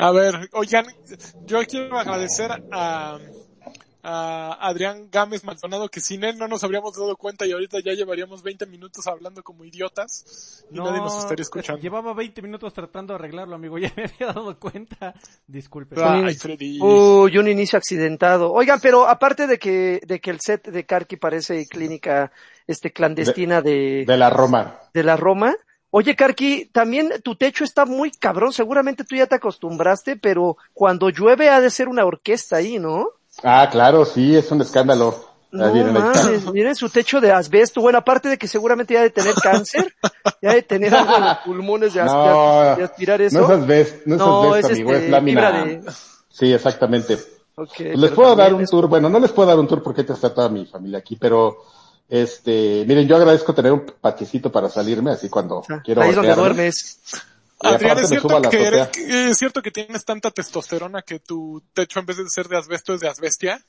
A ver, oigan, yo quiero agradecer a, a Adrián Gámez Maldonado, que sin él no nos habríamos dado cuenta y ahorita ya llevaríamos 20 minutos hablando como idiotas y nadie nos estaría escuchando. Llevaba 20 minutos tratando de arreglarlo, amigo, ya me había dado cuenta. Disculpe. Ay, Freddy. Uy, un inicio accidentado. Oigan, pero aparte de que, de que el set de Karki parece clínica, este, clandestina de, De la Roma. de la Roma. Oye, Karki, también tu techo está muy cabrón. Seguramente tú ya te acostumbraste, pero cuando llueve ha de ser una orquesta ahí, ¿no? Ah, claro, sí, es un escándalo. No mames, miren su techo de asbesto. Bueno, aparte de que seguramente ya ha de tener cáncer, ya de tener algo en los pulmones de, as- No, de aspirar eso. No es asbesto, no es No, asbesto, es amigo, este, es lámina. fibra de- Sí, exactamente. Les puedo dar un es- tour, bueno, no les puedo dar un tour porque está toda mi familia aquí, pero este, miren, yo agradezco tener un patiecito para salirme, así cuando quiero Ahí es donde duermes. Adrián, aparte ¿es cierto que, eres- es cierto que tienes tanta testosterona que tu techo en vez de ser de asbesto es de asbestia?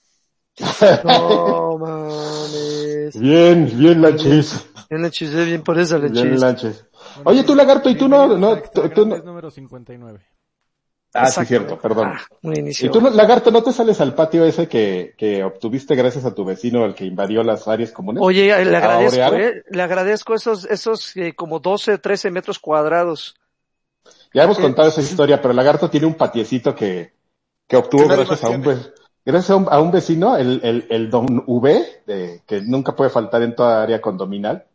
No mames. Bien, bien lanches, Bien le chisé, bien por eso le bien chisé. lanches. Oye, tú lagarto, y tú no, no, tú, tú no. Número 59. Ah, sí, Exacto. cierto, perdón. Ah, un Y inicio. tú, lagarto, ¿no te sales al patio ese que, que obtuviste gracias a tu vecino, el que invadió las áreas comunes? Oye, le agradezco, eh, le agradezco esos, esos eh, como 12, 13 metros cuadrados. Ya hemos Eh, contado esa historia, pero Lagarto tiene un patiecito que, que obtuvo gracias a un, gracias a un, a un vecino, el, el, el don V, de, que nunca puede faltar en toda área condominal,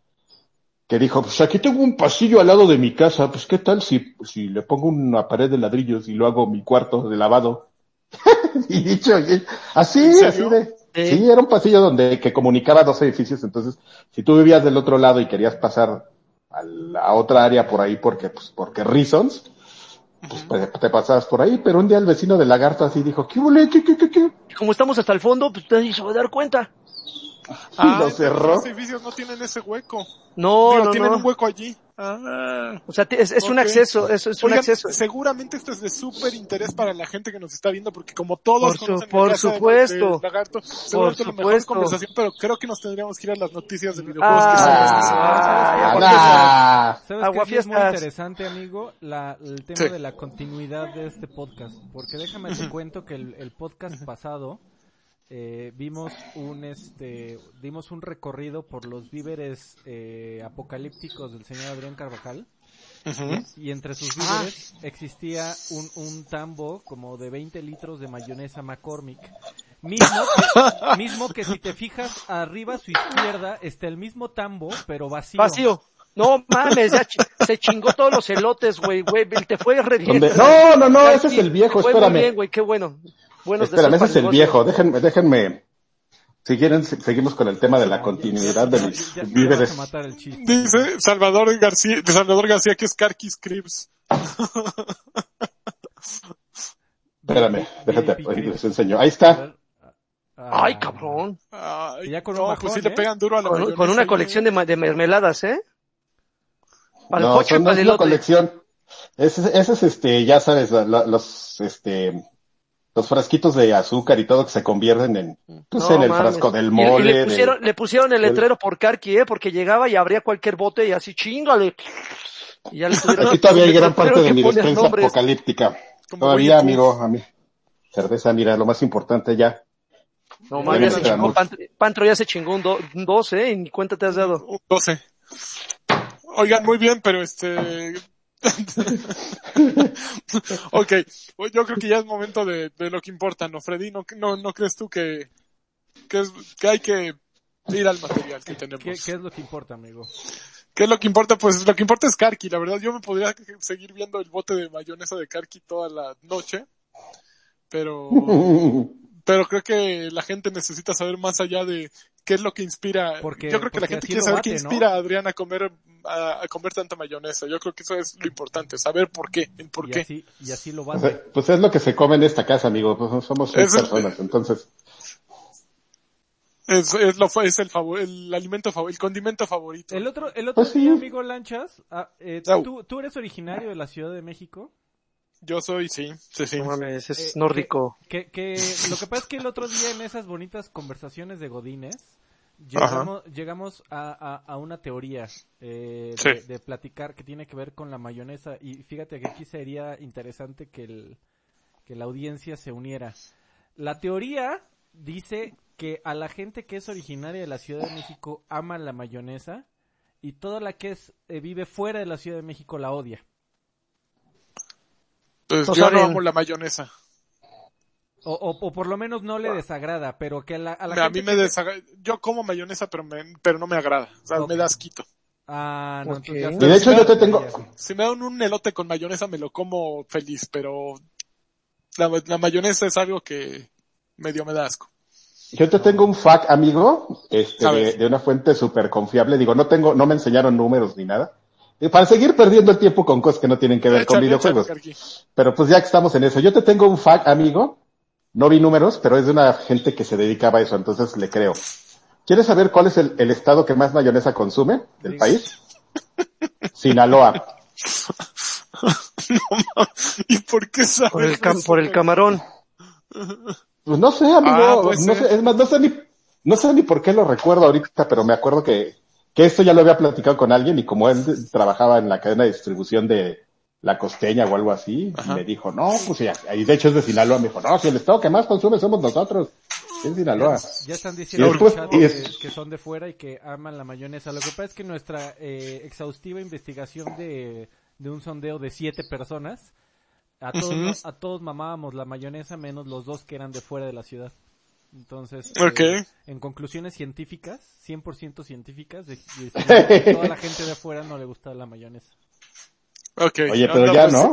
que dijo, pues aquí tengo un pasillo al lado de mi casa, pues qué tal si, si le pongo una pared de ladrillos y lo hago mi cuarto de lavado. y dicho, y- así, así de, Sí. sí, era un pasillo donde, que comunicaba dos edificios, entonces, si tú vivías del otro lado y querías pasar a la otra área por ahí porque, pues, porque reasons, pues te pasabas por ahí, pero un día el vecino del lagarto así dijo. ¿Qué, qué, qué, qué? Como estamos hasta el fondo, pues nadie se va a dar cuenta. Y lo cerró. Los edificios no tienen ese hueco. No, Digo, no, tienen no. un hueco allí. Ah. O sea, es, es un Ok. acceso, es, es un Oigan, acceso. seguramente esto es de súper interés para la gente que nos está viendo, porque como todos Por su- conocen por de- supuesto. de Lagarto, es la mejor supuesto. conversación, pero creo que nos tendríamos que ir a las noticias de videojuegos que son Ah, Ah. ¿Sabes qué sí es muy interesante, amigo? La, el tema Sí. de la continuidad de este podcast. Porque déjame te cuento que el, el podcast pasado eh, vimos un este dimos un recorrido por los víveres eh, apocalípticos del señor Adrián Carvajal Ujú. y entre sus víveres existía un, un tambo como de 20 litros de mayonesa McCormick. Mismo que, mismo que si te fijas arriba a su izquierda está el mismo tambo pero vacío. Vacío. No mames, se chingó todos los elotes, güey, güey, te fue re bien. No, no, no, ese es el viejo, fue muy espérame. bien, güey, qué bueno. Buenos Espérame, deseos ese es el viejo, déjenme, déjenme, si quieren, se- seguimos con el tema de la continuidad de ya, mis ya- ya víveres. el. Dice Salvador García, de Salvador García que es Karkis Cribs. Espérame, déjate, les enseño. Ahí está. Ah, Ay, cabrón. Ay, ya con un no, bajón, pues sí le pegan duro a la Con, mayonesa, con una colección de, mermeladas, ¿eh? Para el No, pocho son, no para es el una colección. Ese, ese es este, ya sabes, la- la- los, este, los frasquitos de azúcar y todo que se convierten en, pues No en el mames. frasco del mole. Y, le, del- pusieron, le pusieron el letrero por Karki, ¿eh? Porque llegaba y abría cualquier bote y así, chingale. Y ya le tuvieron, Aquí todavía hay gran parte de mi despensa nombres. apocalíptica. Todavía, amigo, a mí. Cerveza, mira, lo más importante ya. No Ya mames, se chingó. Pantro, Pantro ya se chingó un, do- un 12, ¿eh? Y ni cuenta te has dado. Un 12. Oigan, muy bien, pero este... ok, pues yo creo que ya es momento de, de lo que importa, ¿no, Freddy? ¿No, no, no crees tú que, que, es, que hay que ir al material que tenemos? ¿Qué, qué es lo que importa, amigo? ¿Qué es lo que importa? Pues lo que importa es Karki, la verdad. Yo me podría seguir viendo el bote de mayonesa de Karki toda la noche, pero, pero creo que la gente necesita saber más allá de qué es lo que inspira. Porque- Yo creo que la gente quiere saber bate, qué ¿no? inspira a Adrián a comer, a, a comer tanta mayonesa. Yo creo que eso es lo importante, saber por qué, el por y qué. así, y así lo O sea, pues es lo que se come en esta casa, amigo. Pues somos seis personas, entonces. Es, es, lo, es el favor, el alimento favorito, el condimento favorito. El otro, el otro Pues sí. amigo Lanchas, ah, eh. ¿tú, ¿tú eres originario de la Ciudad de México? Yo soy, sí, sí, sí. No mames, es Eh, nórdico. Que, que lo que pasa es que el otro día en esas bonitas conversaciones de Godines, Llegamos, llegamos a, a, a una teoría eh, Sí. de, de platicar que tiene que ver con la mayonesa y fíjate que aquí sería interesante que, el, que la audiencia se uniera. La teoría dice que a la gente que es originaria de la Ciudad de México ama la mayonesa y toda la que es eh, vive fuera de la Ciudad de México la odia. Pues yo no amo la mayonesa. O, o, o por lo menos no le desagrada, pero que a la, a la a gente mí me que- desagrada. Yo como mayonesa, pero, me, pero no me agrada. O sea, me da asquito. Ah, no, Ok. entonces ya Y está- de hecho yo te tengo- Si me dan un elote con mayonesa, me lo como feliz, pero la, la mayonesa es algo que medio me da asco. Yo te tengo un fact, amigo, este, de, de una fuente súper confiable. Digo, no tengo, no me enseñaron números ni nada. Y para seguir perdiendo el tiempo con cosas que no tienen que ver con videojuegos. échale. Pero pues ya que estamos en eso, yo te tengo un fact, amigo. No vi números, pero es de una gente que se dedicaba a eso, entonces le creo. ¿Quieres saber cuál es el, el estado que más mayonesa consume del Sí. país? Sinaloa. ¿Y por qué sabes Por el, cam- eso, por el güey? camarón. Pues no sé, amigo, Ah, puede no sé, es más, no sé ni, no sé ni por qué lo recuerdo ahorita, pero me acuerdo que, que esto ya lo había platicado con alguien y como él trabajaba en la cadena de distribución de la costeña o algo así, Ajá. me dijo, no, pues ya, y de hecho es de Sinaloa, me dijo, no, si el estado que más consume somos nosotros, es Sinaloa. Ya están diciendo después- que, es- que son de fuera y que aman la mayonesa. Lo que pasa es que nuestra eh, exhaustiva investigación de, de un sondeo de siete personas, a todos, a todos mamábamos la mayonesa menos los dos que eran de fuera de la ciudad. Entonces, eh, en conclusiones científicas, 100% científicas, de- de- que toda la gente de afuera no le gusta la mayonesa. Oye, pero ya, ¿no?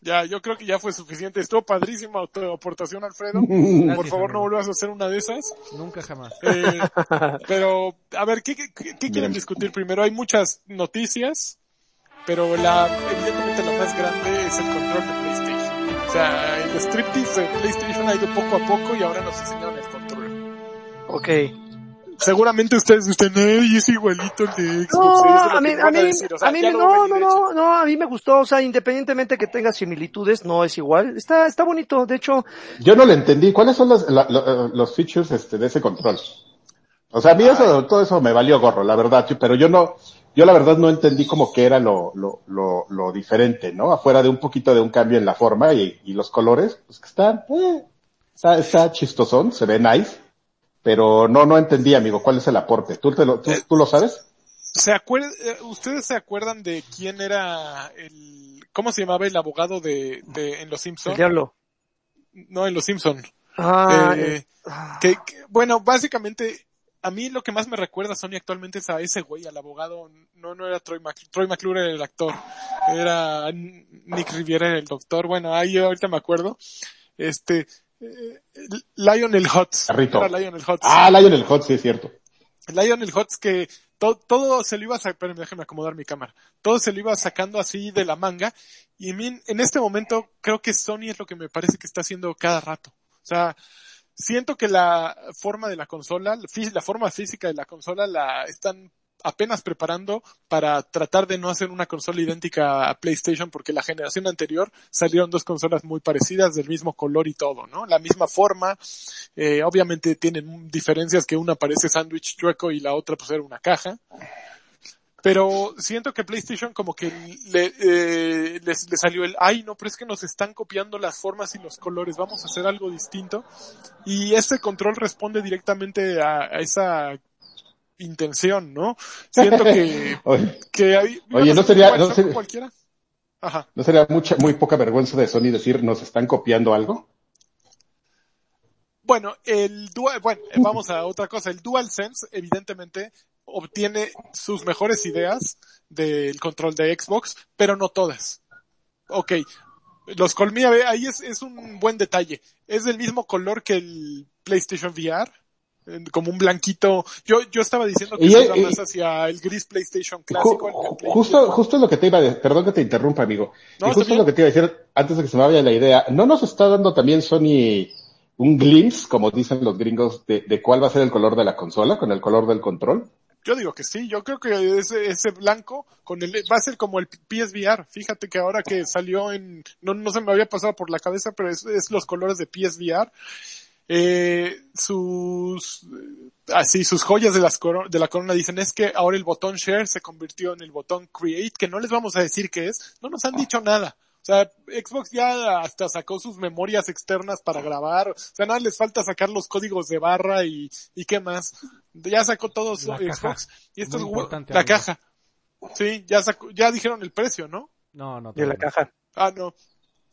Ya, yo creo que ya fue suficiente. Estuvo padrísima tu aportación, Alfredo. Por favor, no vuelvas a hacer una de esas. Nunca jamás. Eh, pero, a ver, ¿qué, qué, qué quieren discutir primero? Hay muchas noticias, pero la, evidentemente la más grande es el control de PlayStation. O sea, el striptease de PlayStation ha ido poco a poco y ahora nos enseñaron el control. Ok. Seguramente ustedes están, ay, es igualito el de Xbox. No, a mí, a mí, decir, o sea, a mí no, no, no, no, a mí me gustó, o sea, independientemente que tenga similitudes, no es igual. Está, está bonito, de hecho, Yo no le entendí, ¿cuáles son los, la- lo- los features este, de ese control? O sea, a mí eso, todo eso me valió gorro, la verdad, pero yo no, yo la verdad no entendí como que era lo, lo, lo, lo diferente, ¿no? Afuera de un poquito de un cambio en la forma y, y los colores, pues que están, eh, está, está chistosón, se ve nice, pero no, no entendí, amigo, cuál es el aporte. ¿Tú, te lo, tú, tú lo sabes? ¿Se acuerdan, eh, ¿Ustedes se acuerdan de quién era el, cómo se llamaba el abogado de, de en Los el Simpson? diablo. No, en Los Simpson. Ah, Eh, eh, ah, que, que- bueno, básicamente, a mí lo que más me recuerda Sony actualmente es a ese güey, al abogado. No, no era Troy McClure. Troy McClure era el actor. Era Nick Riviera era el doctor. Bueno, ahí ahorita me acuerdo. Este, eh, Lionel Hutz. Era Lionel Hutz. Ah, Lionel Hot, sí es cierto. Lionel Hutz que to- todo se lo iba espérenme, déjenme acomodar mi cámara. Todo se lo iba sacando así de la manga. Y en, este momento creo que Sony es lo que me parece que está haciendo cada rato. O sea, siento que la forma de la consola, la forma física de la consola la están apenas preparando para tratar de no hacer una consola idéntica a PlayStation porque la generación anterior salieron dos consolas muy parecidas del mismo color y todo, ¿no? La misma forma, eh, obviamente tienen diferencias que una parece sándwich chueco y la otra pues era una caja. Pero siento que PlayStation como que le, eh, les, le salió el, ay no, pero es que nos están copiando las formas y los colores, vamos a hacer algo distinto. Y este control responde directamente a esa intención, ¿no? Siento que, Oye, que hay, Oye, ¿no sería- no sería- cualquiera? Ajá. ¿no sería mucha, muy poca vergüenza de Sony decir nos están copiando algo? Bueno, el Dual, bueno, eh, vamos a otra cosa. El DualSense, evidentemente, obtiene sus mejores ideas del control de Xbox, pero no todas. Ok. Los colmillos, ahí es, es un buen detalle. Es del mismo color que el PlayStation VR, como un blanquito. Yo, yo estaba diciendo que Y- se iba y- más hacia el gris PlayStation clásico. Play- justo, justo lo que te iba a decir, perdón que te interrumpa, amigo. No, y justo bien. lo que te iba a decir antes de que se me vaya la idea. ¿No nos está dando también Sony un glimpse, como dicen los gringos, de, de cuál va a ser el color de la consola con el color del control? Yo digo que sí, yo creo que ese, ese blanco con el, va a ser como el PSVR. Fíjate que ahora que salió en, no, no se me había pasado por la cabeza, pero es, es los colores de PSVR. Eh, sus, así, sus joyas de, las coro- de la corona dicen es que ahora el botón share se convirtió en el botón create, que no les vamos a decir qué es, no nos han dicho nada. O sea, Xbox ya hasta sacó sus memorias externas para grabar, o sea, nada les falta sacar los códigos de barra y, y qué más. Ya sacó todo su La caja. Xbox. Y esto Muy es la amigo. caja. Sí, ya sacó, ya dijeron el precio, ¿no? No, no. De la caja. Ah, no.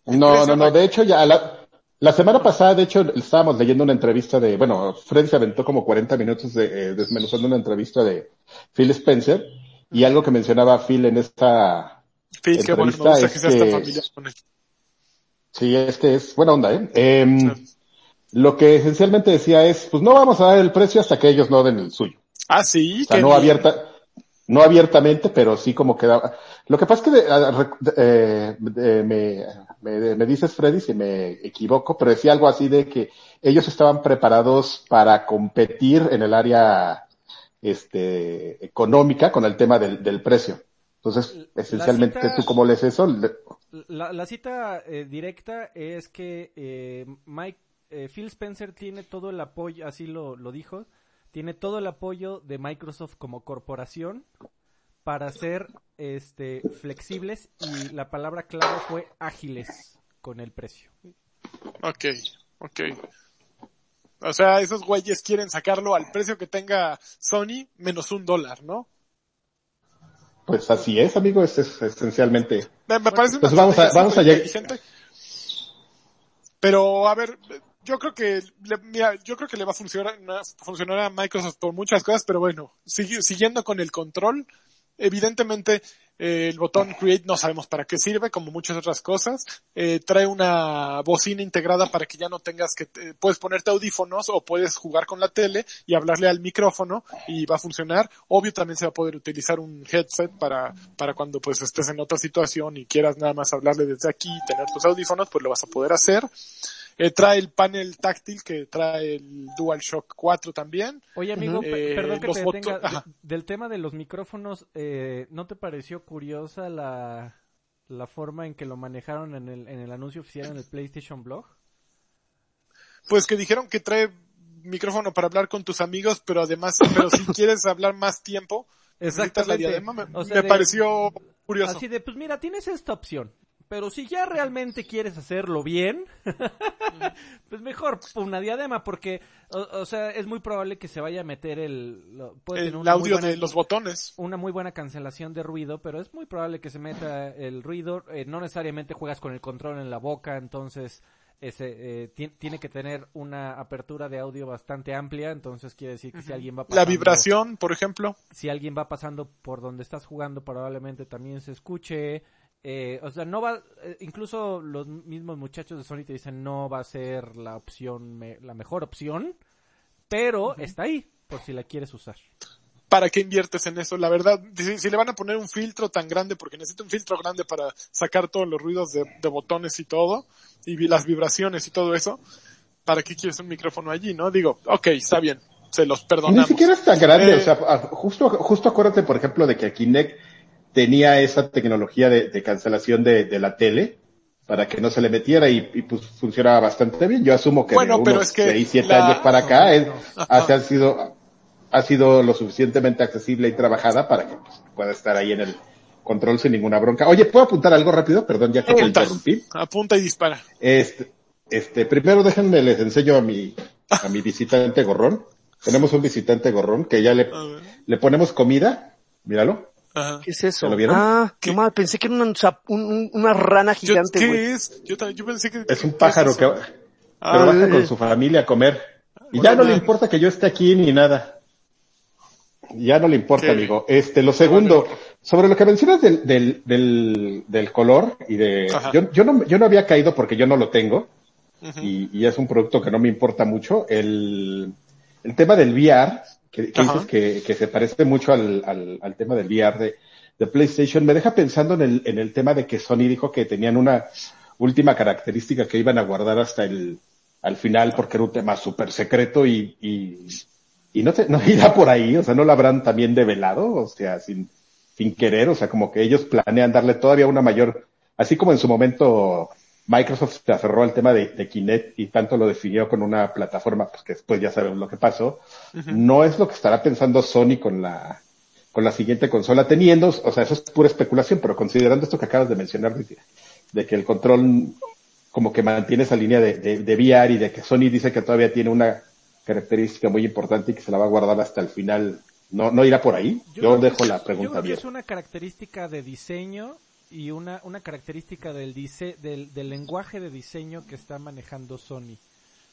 No, no, no, de hecho ya la, la semana pasada, de hecho, estábamos leyendo una entrevista de, bueno, Fred se aventó como 40 minutos de, eh, desmenuzando una entrevista de Phil Spencer y algo que mencionaba Phil en esta, Phil, bueno, Entrevista gusta es que familiar con él. sí, es que es buena onda, ¿eh? Em, Sí. Lo que esencialmente decía es, pues no vamos a dar el precio hasta que ellos no den el suyo. Ah, sí, O sea, no bien. abierta, no abiertamente, pero sí como quedaba. Lo que pasa es que de- de- eh, de- me, me, me dices, Freddy, si me equivoco, pero decía algo así de que ellos estaban preparados para competir en el área este, económica con el tema del, del precio. Entonces, esencialmente, cita- ¿tú cómo lees eso? La, la cita eh, directa es que eh, Mike, eh, Phil Spencer tiene todo el apoyo, así lo, lo dijo, tiene todo el apoyo de Microsoft como corporación para ser este, flexibles y la palabra clave fue ágiles con el precio. Ok, ok. O sea, esos güeyes quieren sacarlo al precio que tenga Sony menos un dólar, ¿no? Pues así es, amigo, es, es esencialmente. Me, me parece una Pues vamos a- vamos a. Pero, a ver, yo creo que, le, mira, yo creo que le va a funcionar, funcionar a Microsoft por muchas cosas, pero bueno, sigui- siguiendo con el control, evidentemente eh, el botón Create no sabemos para qué sirve, como muchas otras cosas. Eh, trae una bocina integrada para que ya no tengas que, eh, puedes ponerte audífonos o puedes jugar con la tele y hablarle al micrófono y va a funcionar. Obvio también se va a poder utilizar un headset para, para cuando pues estés en otra situación y quieras nada más hablarle desde aquí y tener tus audífonos, pues lo vas a poder hacer. Eh, trae el panel táctil que trae el DualShock 4 también. Oye, amigo, Eh, perdón que te detenga. Ajá. del tema de los micrófonos, eh, ¿no te pareció curiosa la, la forma en que lo manejaron en el, en el anuncio oficial en el PlayStation Blog? Pues que dijeron que trae micrófono para hablar con tus amigos, pero además, pero si quieres hablar más tiempo, necesitas la Exactamente. diadema. Me, O sea, me de- pareció curioso. Así de, pues mira, tienes esta opción. Pero si ya realmente quieres hacerlo bien, pues mejor una diadema, porque, o, o sea, es muy probable que se vaya a meter el, lo- puede tener el una muy audio buena- de los botones. una muy buena cancelación de ruido, pero es muy probable que se meta el ruido. eh, no necesariamente juegas con el control en la boca, entonces ese, eh, ti- tiene que tener una apertura de audio bastante amplia, entonces quiere decir que si alguien va La pasando, vibración, por ejemplo. si alguien va pasando por donde estás jugando, probablemente también se escuche. Eh, o sea, no va, eh, incluso los mismos muchachos de Sony te dicen no va a ser la opción, me- la mejor opción, pero está ahí por si la quieres usar. ¿Para qué inviertes en eso? La verdad, si, si le van a poner un filtro tan grande, porque necesita un filtro grande para sacar todos los ruidos de, de botones y todo, y vi- las vibraciones y todo eso, ¿para qué quieres un micrófono allí, no? Digo, ok, está bien, se los Ni perdonamos. siquiera es tan grande, Eh, o sea, a- justo, justo acuérdate, por ejemplo, de que Kinect tenía esa tecnología de, de cancelación de, de la tele para que no se le metiera y, y, pues funcionaba bastante bien. Yo asumo que Bueno, de unos es que 6, 7 la- años para acá es, Ajá. ha, sido, ha sido lo suficientemente accesible y trabajada para que pues, pueda estar ahí en el control sin ninguna bronca. Oye, ¿puedo apuntar algo rápido? Perdón, ya que te interrumpí. apunta y dispara. Este, este, primero déjenme les enseño a mi, a mi visitante gorrón. Tenemos un visitante gorrón que ya le, le ponemos comida. Míralo. Ajá. ¿Qué es eso? ¿Ya lo vieron? Ah, ¿Qué? qué mal, pensé que era una, un- una rana Yo- gigante, ¿Qué es? Yo, también- yo pensé que... Es un ¿qué pájaro es que, eso? pero Ah, baja con su familia a comer. Y ya no le importa que yo esté aquí ni nada. Ya no le importa, ¿Qué? amigo. Este, lo segundo, sobre lo que mencionas del, del, del, del color y de, yo, yo no, yo no había caído porque yo no lo tengo. y, y es un producto que no me importa mucho. El, el tema del VR, que, dices que, que se parece mucho al, al, al tema del VR de, de PlayStation, me deja pensando en el, en el tema de que Sony dijo que tenían una última característica que iban a guardar hasta el al final porque era un tema súper secreto y, y, y no, te, no irá por ahí, o sea, no lo habrán también develado, o sea, sin, sin querer, o sea, como que ellos planean darle todavía una mayor, así como en su momento Microsoft se aferró al tema de, de, Kinect y tanto lo definió con una plataforma, pues que después ya sabemos lo que pasó. No es lo que estará pensando Sony con la, con la siguiente consola, teniendo, o sea, eso es pura especulación, pero considerando esto que acabas de mencionar, de, de que el control como que mantiene esa línea de, de, de, VR y de que Sony dice que todavía tiene una característica muy importante y que se la va a guardar hasta el final. ¿No, no irá por ahí? Yo, yo dejo la pregunta yo bien. Es una característica de diseño y una, una característica del, dice, del, del lenguaje de diseño que está manejando Sony.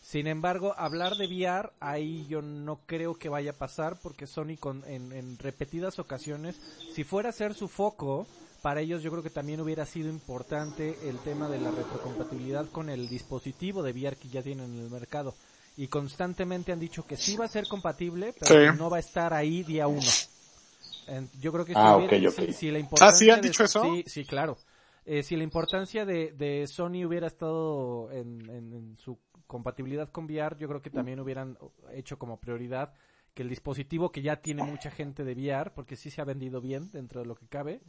Sin embargo, hablar de VR, ahí yo no creo que vaya a pasar porque Sony con, en, en repetidas ocasiones, si fuera a ser su foco, para ellos yo creo que también hubiera sido importante el tema de la retrocompatibilidad con el dispositivo de VR que ya tienen en el mercado. Y constantemente han dicho que sí va a ser compatible, pero Sí. no va a estar ahí día uno. Yo creo que si, Ah, hubiera- ok, ok. si- si la importancia Ah, ¿sí han de- dicho eso? Sí, sí, claro. Eh, si la importancia de, de Sony hubiera estado en, en- en su compatibilidad con VR, yo creo que también hubieran hecho como prioridad que el dispositivo que ya tiene mucha gente de VR, porque sí se ha vendido bien dentro de lo que cabe,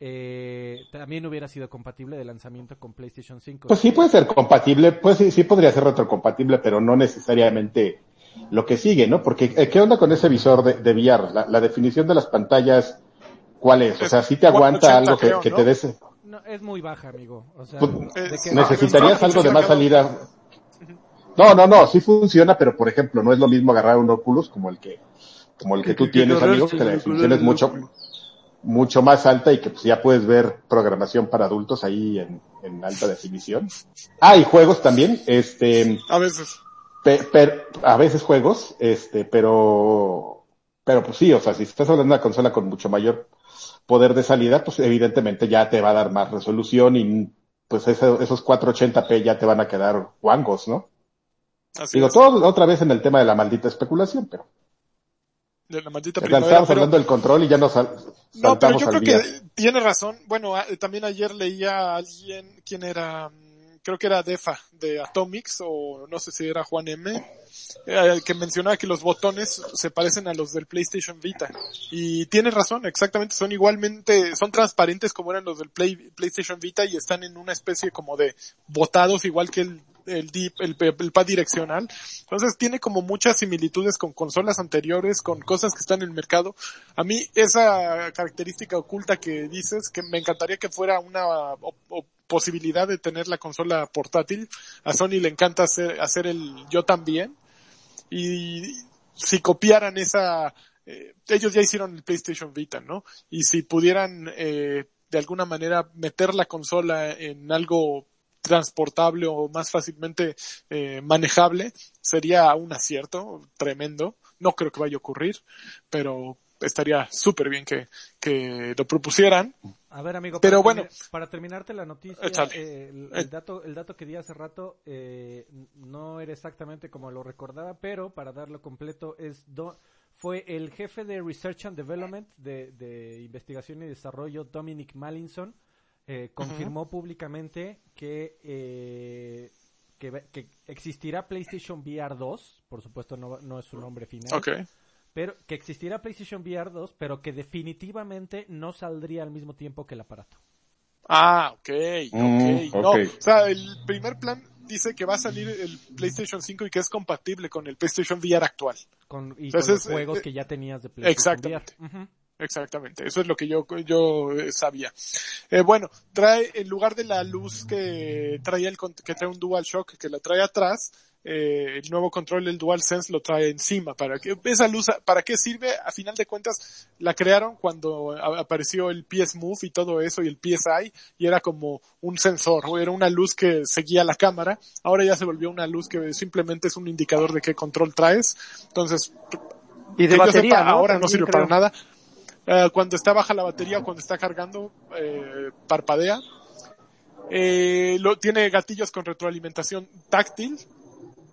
eh, también hubiera sido compatible de lanzamiento con PlayStation 5. Pues sí puede ser compatible, pues sí, sí podría ser retrocompatible, pero no necesariamente lo que sigue, ¿no? Porque, eh, ¿qué onda con ese visor de, de VR? La, la definición de las pantallas, ¿cuál es? O sea, si te aguanta 80 algo que, creo, que ¿no? te des... No, es muy baja, amigo. O sea, Pues, de que- ¿Necesitarías algo de más salida? No, no, no, sí funciona, pero por ejemplo, no es lo mismo agarrar un Oculus como el que, como el que tú tienes, amigo, que la definición es mucho, mucho más alta y que pues, ya puedes ver programación para adultos ahí en, en alta definición. Ah, y juegos también, este, A veces. Pe- per- a veces juegos, este, pero, pero pues sí, o sea, si estás hablando de una consola con mucho mayor poder de salida, pues evidentemente ya te va a dar más resolución y pues eso- esos 480p ya te van a quedar guangos, ¿no? Así Digo, es. todo otra vez en el tema de la maldita especulación, pero De la maldita pero- hablando del control y ya nos sal- No, pero yo creo día. que tiene razón. Bueno, también ayer leía a alguien, ¿quién era? Creo que era Defa, de Atomics, o no sé si era Juan M, eh, que mencionaba que los botones se parecen a los del PlayStation Vita. Y tiene razón, exactamente, son igualmente, son transparentes como eran los del Play, PlayStation Vita y están en una especie como de botados, igual que el el, el, pad direccional. Entonces tiene como muchas similitudes con consolas anteriores, con cosas que están en el mercado. A mí esa característica oculta que dices, que me encantaría que fuera una posibilidad de tener la consola portátil. A Sony le encanta hacer, hacer el yo también. Y si copiaran esa, eh, ellos ya hicieron el PlayStation Vita, ¿no? Y si pudieran eh, de alguna manera meter la consola en algo transportable o más fácilmente eh, manejable, sería un acierto tremendo. No creo que vaya a ocurrir, pero estaría súper bien que, que lo propusieran. A ver, amigo, Pero para, bueno. termi- para terminarte la noticia, eh, el, Eh. el dato, el dato que di hace rato eh, no era exactamente como lo recordaba, pero para darlo completo es do- fue el jefe de Research and Development de, de investigación y desarrollo Dominic Mallinson eh, confirmó públicamente que eh, que, existirá PlayStation VR 2, por supuesto no, no es su nombre final, pero que existirá PlayStation VR 2, pero que definitivamente no saldría al mismo tiempo que el aparato. Ah, ok, ok. Mm, No, o sea, el primer plan dice que va a salir el PlayStation 5 y que es compatible con el PlayStation VR actual. Con, y Entonces, con los juegos eh, que ya tenías de PlayStation exactamente. VR. Ujú. Exactamente, eso es lo que yo, yo eh, sabía. Eh, bueno, trae, en lugar de la luz que traía el, que trae un DualShock, que la trae atrás, eh, el nuevo control del DualSense lo trae encima. ¿Para qué, esa luz, para qué sirve? A final de cuentas, la crearon cuando apareció el PS Move y todo eso y el PSI y era como un sensor, o era una luz que seguía la cámara. Ahora ya se volvió una luz que simplemente es un indicador de qué control traes. Entonces, Y de que yo batería, sepa, ¿no? ahora no sirve creo. para nada. Eh, cuando está baja la batería, cuando está cargando, eh, parpadea. Eh, lo, tiene gatillos con retroalimentación táctil.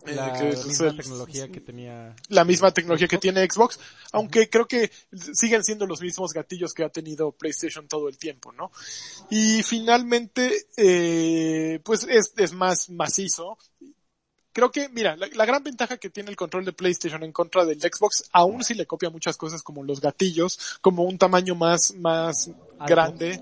eh, La que misma el- tecnología que tenía. la misma tecnología que tiene Xbox, aunque creo que siguen siendo los mismos gatillos que ha tenido PlayStation todo el tiempo, ¿no? Y finalmente, eh, pues es, es más macizo. Creo que, mira, la, la gran ventaja que tiene el control de PlayStation en contra del Xbox, aún si le copia muchas cosas como los gatillos, como un tamaño más, más grande,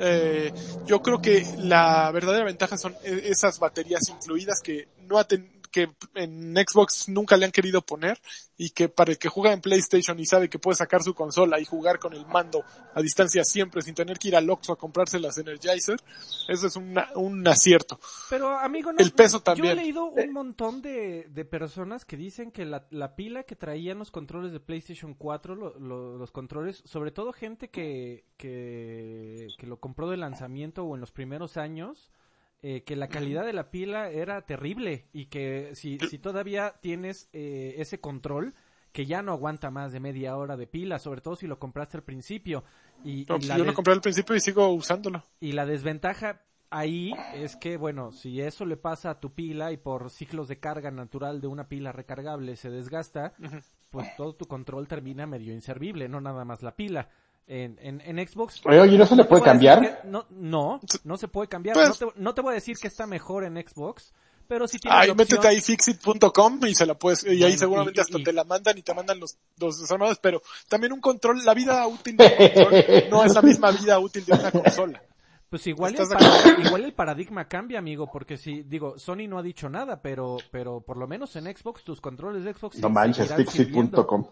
Eh, yo creo que la verdadera ventaja son e- esas baterías incluidas que no ha ten- que en Xbox nunca le han querido poner y que para el que juega en PlayStation y sabe que puede sacar su consola y jugar con el mando a distancia siempre sin tener que ir al Oxxo a comprarse las Energizer, eso es una- un acierto. Pero, amigo, no, El peso Yo también. he leído un montón de, de personas que dicen que la, la pila que traían los controles de PlayStation 4, lo- lo- los controles, sobre todo gente que, que, que lo compró de lanzamiento o en los primeros años, eh, que la calidad de la pila era terrible y que si, si todavía tienes eh, ese control, que ya no aguanta más de media hora de pila, sobre todo si lo compraste al principio. Y, No, y pues la yo lo compré al principio y sigo usándolo. y la desventaja ahí es que, bueno, si eso le pasa a tu pila y por ciclos de carga natural de una pila recargable se desgasta, pues todo tu control termina medio inservible, no nada más la pila. En, en, en Xbox... Oye, oye, ¿no se le puede cambiar? que- no, no, no se puede cambiar. Pues- no, te, no te voy a decir que está mejor en Xbox, pero sí tiene Ahí la opción- métete ahí fixit.com y se la puedes, y ahí Bueno, seguramente y- hasta y- te la mandan y te mandan los, los desarmados, pero también un control, la vida útil de un control no es la misma vida útil de una consola. Pues igual el, ¿Estás de para- igual el paradigma cambia, amigo, porque si, digo, Sony no ha dicho nada, pero, pero por lo menos en Xbox, tus controles de Xbox... No manches, fixit.com.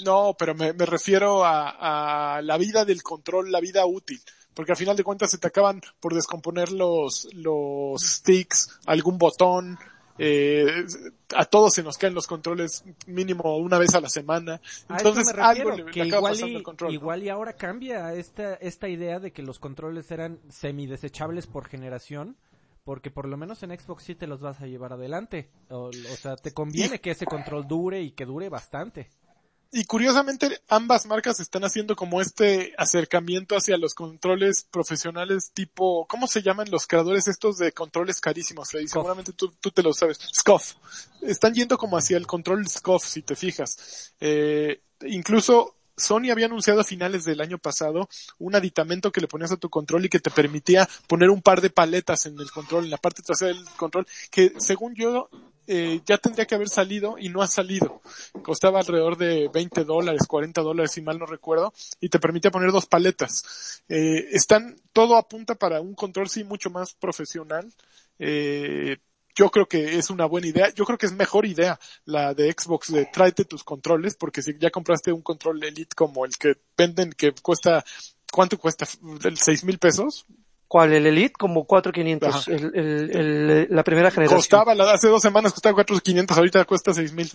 No, pero me, me refiero a, a la vida del control, la vida útil. Porque al final de cuentas se te acaban por descomponer los, los sticks, algún botón, eh, a todos se nos caen los controles mínimo una vez a la semana. A Entonces me algo le, que le acaba igual pasando y, al control. ¿no? igual y ahora cambia esta, esta idea de que los controles eran semidesechables por generación, porque por lo menos en Xbox sí te los vas a llevar adelante. O, o sea, te conviene que ese control dure y que dure bastante. Y curiosamente ambas marcas están haciendo como este acercamiento hacia los controles profesionales tipo, ¿cómo se llaman los creadores estos de controles carísimos, Freddy? Scoff. Seguramente tú, tú te lo sabes. SCOF. Están yendo como hacia el control SCOF, si te fijas. Eh, incluso Sony había anunciado a finales del año pasado un aditamento que le ponías a tu control y que te permitía poner un par de paletas en el control, en la parte trasera del control, que según yo eh, ya tendría que haber salido y no ha salido. Costaba alrededor de 20 dólares, 40 dólares si mal no recuerdo, y te permitía poner dos paletas. Eh, están, todo apunta para un control sí mucho más profesional. Eh, yo creo que es una buena idea. Yo creo que es mejor idea la de Xbox de tráete tus controles, porque si ya compraste un control Elite como el que venden, que cuesta, ¿cuánto cuesta? ¿Seis mil pesos? ¿Cuál? ¿El Elite? Como 4500. Ajá. El, el, el- la primera generación. Costaba, hace dos semanas costaba 4,500, ahorita cuesta seis mil.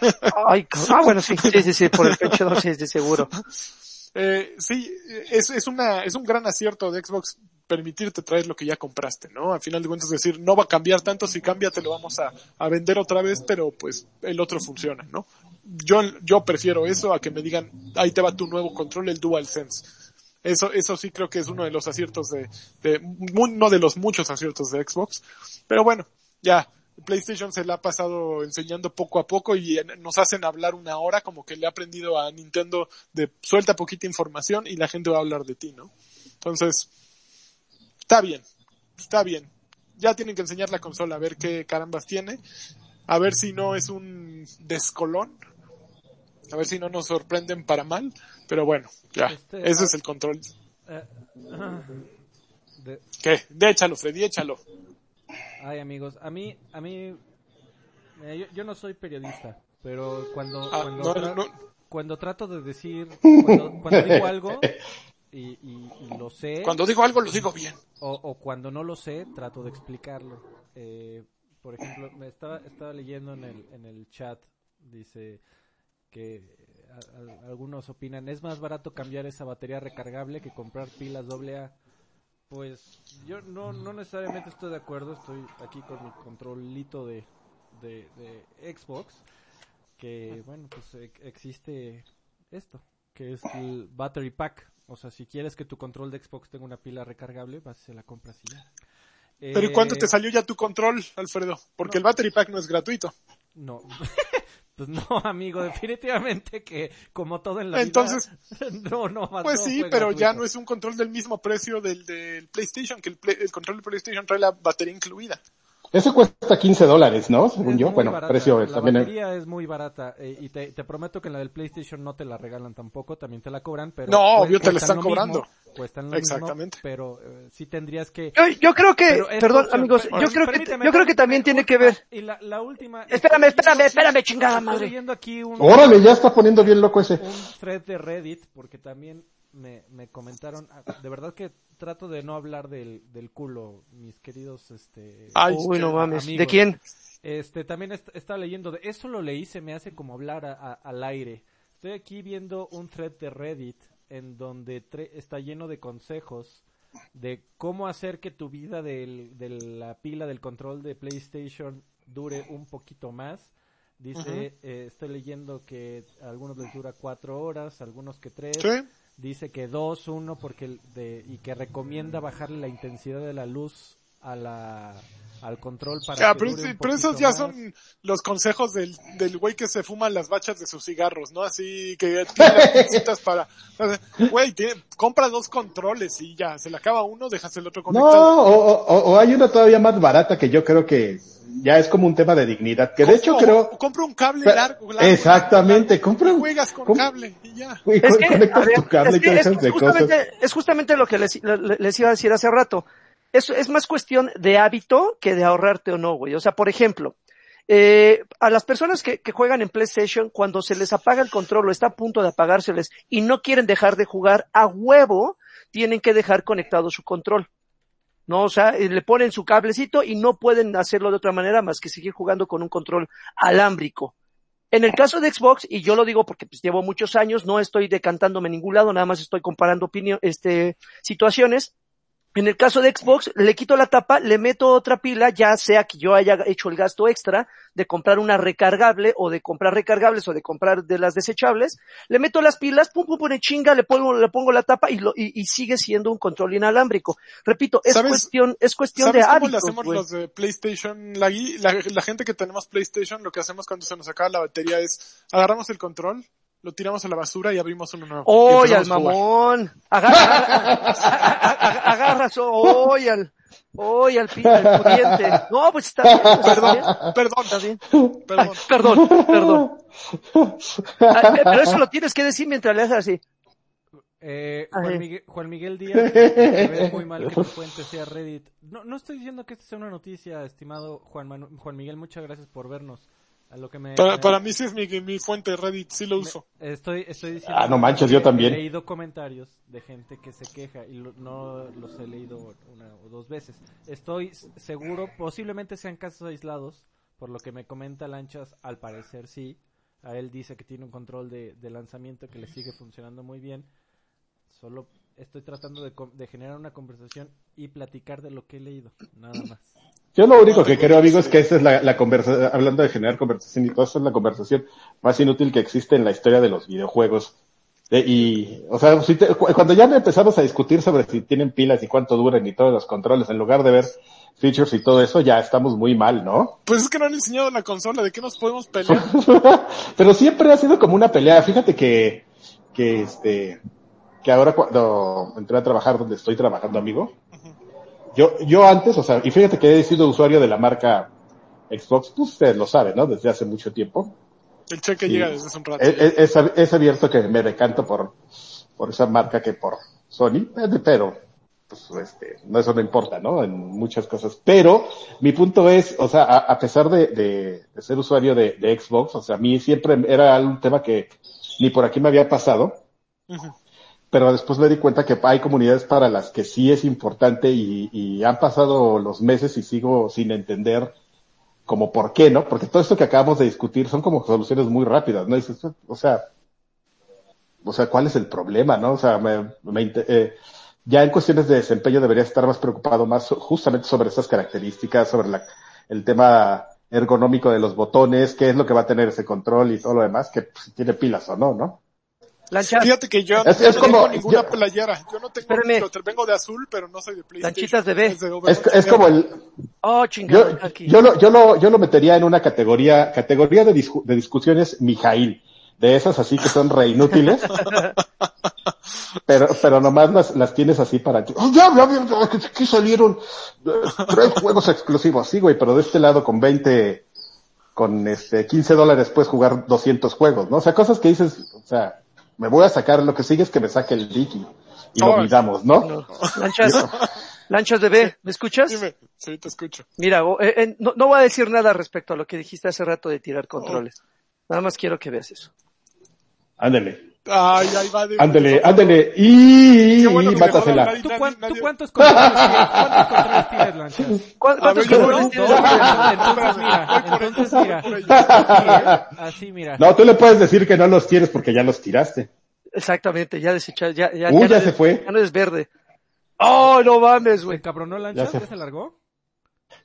Ay, ah, bueno, sí, sí, sí, sí, por el pecho, no, sí, sí, seguro. Eh, sí, es, es una, es un gran acierto de Xbox permitirte traer lo que ya compraste, ¿no? Al final de cuentas decir, no va a cambiar tanto, si cambia te lo vamos a, a vender otra vez, pero pues el otro funciona, ¿no? Yo, yo prefiero eso a que me digan, ahí te va tu nuevo control, el DualSense. Eso, eso sí creo que es uno de los aciertos de, de, uno de los muchos aciertos de Xbox. Pero bueno, ya, PlayStation se la ha pasado enseñando poco a poco y nos hacen hablar una hora como que le ha aprendido a Nintendo de suelta poquita información y la gente va a hablar de ti, ¿no? Entonces, está bien, está bien. Ya tienen que enseñar la consola a ver qué carambas tiene, a ver si no es un descolón, a ver si no nos sorprenden para mal, pero bueno, ya, Este, ese ah, es el control. Eh, ah, de- ¿Qué? De échalo, Freddy, échalo. ay, amigos, a mí, a mí, eh, yo, yo no soy periodista, pero cuando, Ah, cuando, no, tra- no. cuando trato de decir, cuando, cuando digo algo y, y- y lo sé, Cuando digo algo lo digo bien. o, o cuando no lo sé, trato de explicarlo. Eh, por ejemplo, me estaba, estaba leyendo en el, en el chat, dice que a- a- algunos opinan, es más barato cambiar esa batería recargable que comprar pilas AA. Pues yo no, no necesariamente estoy de acuerdo, estoy aquí con mi controlito de, de, de Xbox, que bueno, pues e- existe esto, que es el Battery Pack. O sea, si quieres que tu control de Xbox tenga una pila recargable, vas y se la compras y ya. Pero ¿y cuándo Eh, te salió ya tu control, Alfredo? Porque el battery pack no es gratuito. No. pues no, amigo, definitivamente que como todo en la Entonces- vida... no, no, Pues no sí, pero ya no es un control del mismo precio del del PlayStation, que el, Play- el control de PlayStation trae la batería incluida. Ese cuesta 15 dólares, ¿no? Según Es yo. Bueno, barata. precio La también. eh, batería es muy barata eh, y te, te prometo que en la del PlayStation no te la regalan tampoco, también te la cobran, pero No, obvio te la están lo mismo, cobrando. cuestan lo Exactamente. mismo, pero eh, sí tendrías que Yo, yo creo que, Pero perdón opción. amigos, yo creo que, yo creo que también tiene que ver. Y la, la última. Espérame, espérame, espérame, chingada madre. aquí un, Órale, ya está poniendo bien loco ese. un thread de Reddit porque también me, me comentaron, ah, de verdad que trato de no hablar del, del culo, mis queridos, este, Ay, Uy, no mames. ¿De quién? este, también est- estaba leyendo de, eso lo leí, se me hace como hablar a- a- al aire. Estoy aquí viendo un thread de Reddit en donde tre- está lleno de consejos de cómo hacer que tu vida del, de la pila del control de PlayStation dure un poquito más. Dice, eh, estoy leyendo que a algunos les dura cuatro horas, algunos que tres. Sí. Dice que dos, uno, porque el de, y que recomienda bajarle la intensidad de la luz a la, al control para Ah, que pero, dure un pero esos ya más. son los consejos del, del güey que se fuma las bachas de sus cigarros, ¿no? Así que tiene para... Güey, tiene- compra dos controles y ya, se le acaba uno, dejas el otro No, conectado. o, o- o hay una todavía más barata que yo creo que ya es como un tema de dignidad. Que de hecho creo. compra un cable largo, largo, Exactamente, largo, compra un- juegas con cable y ya. Es que, a conectas ver, tu cable es y que- es de cosas. justamente, es justamente lo que les, le- les iba a decir hace rato. Es, es más cuestión de hábito que de ahorrarte o no, güey. O sea, por ejemplo, eh, a las personas que, que juegan en PlayStation, cuando se les apaga el control o está a punto de apagárseles y no quieren dejar de jugar, a huevo tienen que dejar conectado su control. No, o sea, le ponen su cablecito y no pueden hacerlo de otra manera más que seguir jugando con un control alámbrico. En el caso de Xbox, y yo lo digo porque pues, llevo muchos años, no estoy decantándome en ningún lado, nada más estoy comparando este, situaciones. En el caso de Xbox, le quito la tapa, le meto otra pila, ya sea que yo haya hecho el gasto extra de comprar una recargable o de comprar recargables o de comprar de las desechables, le meto las pilas, pum, pum, pum, chinga, le pongo, le pongo la tapa y, lo, y, y sigue siendo un control inalámbrico. Repito, es ¿Sabes- cuestión, es cuestión de ¿Sabes cómo le hábitos, hacemos güey. los de PlayStation? La, la, la gente que tenemos PlayStation, lo que hacemos cuando se nos acaba la batería es agarramos el control, lo tiramos a la basura y abrimos uno nuevo. Y ¡Oye, al mamón! Agarra, agarras, ¡oye, al, oye, al, pi- al pudiente! No, pues está bien, pues, está bien, Perdón, está bien. perdón. Ay, perdón, perdón. Pero eso lo tienes que decir mientras le haces así. Eh, Ajá. Juan, Miguel, Juan Miguel Díaz, me ve muy mal que tu fuente sea Reddit. No, no estoy diciendo que esta sea una noticia, estimado Juan, Manu- Juan Miguel, muchas gracias por vernos. A lo que me, Para, para mí sí es mi, mi fuente de Reddit, sí lo me- uso. estoy, estoy diciendo Ah, no manches, yo que también. He leído comentarios de gente que se queja y lo- no los he leído una o dos veces. Estoy seguro, posiblemente sean casos aislados, por lo que me comenta Lanchas, al parecer sí. A él dice que tiene un control de, de lanzamiento que le sigue funcionando muy bien. Solo estoy tratando de, de generar una conversación y platicar de lo que he leído, nada más. Yo lo único que creo, amigo, es que esta es la, la conversación, hablando de generar conversación y todo, esta es la conversación más inútil que existe en la historia de los videojuegos. De- y, o sea, si te- cu- cuando ya empezamos a discutir sobre si tienen pilas y cuánto duran y todos los controles, en lugar de ver features y todo eso, ya estamos muy mal, ¿no? Pues es que no han enseñado la consola, ¿de qué nos podemos pelear? Pero siempre ha sido como una pelea. Fíjate que, que este, que ahora cuando entré a trabajar donde estoy trabajando, amigo, yo, yo antes, o sea, y fíjate que he sido usuario de la marca Xbox, pues ustedes lo saben, ¿no? Desde hace mucho tiempo. El cheque Sí. llega desde hace un rato. Es, es- es ab- es abierto que me decanto por, por esa marca que por Sony, pero, pues, este, no, eso no importa, ¿no? En muchas cosas. Pero, mi punto es, o sea, a, a pesar de, de- de ser usuario de, de Xbox, o sea, a mí siempre era un tema que ni por aquí me había pasado. Pero después me di cuenta que hay comunidades para las que sí es importante y, han pasado los meses y sigo sin entender como por qué, ¿no? Porque todo esto que acabamos de discutir son como soluciones muy rápidas, ¿no? Y dices, o sea, o sea, ¿cuál es el problema, no? O sea, me, me eh, ya en cuestiones de desempeño debería estar más preocupado más justamente sobre esas características, sobre la, el tema ergonómico de los botones, qué es lo que va a tener ese control y todo lo demás, que pues, tiene pilas o no, ¿no? Lanchas, Fíjate que yo Es- no es tengo como- ninguna yo- playera. Yo no tengo, Espérame. lo- vengo de azul, pero no soy de PlayStation. Lanchitas bebé. Es, de Es, como el, oh, chingado, yo, aquí. yo lo, yo lo, yo lo metería en una categoría, categoría de, discu- de discusiones Mijail. de esas así que son re inútiles. pero, pero nomás las, las tienes así para, ¡Oh, ya, ya, ya, que aquí salieron eh, tres juegos exclusivos, sí, güey, pero de este lado con 20, con este, 15 dólares puedes jugar 200 juegos, ¿no? O sea, cosas que dices, o sea, me voy a sacar, lo que sigue es que me saque el Diki y lo olvidamos, ¿no? No. Lanchas, Lanchas de B, ¿me escuchas? Dime, sí, te escucho. Mira, eh, eh, no, no voy a decir nada respecto a lo que dijiste hace rato de tirar controles. Nada más quiero que veas eso. Ándele, Ay, ahí va. de- ándele, ándele, y, bueno y mátasela. ¿Tú, cuán- tú nadie- cuántos controles tienes? ¿Cuántos controles tienes, Lanchas? ¿Cuán- A ¿Cuántos controles no, tienes? Entonces mira, entonces así, así mira. No, tú le puedes decir que no los tienes porque ya los tiraste. Exactamente, ya desechaste, ya, ya, Uy, no ya eres- se fue. Ya no es verde. ¡Oh, no mames, ¿Se güey! encabronó Lanchas? Ya ¿Ya se- se largó?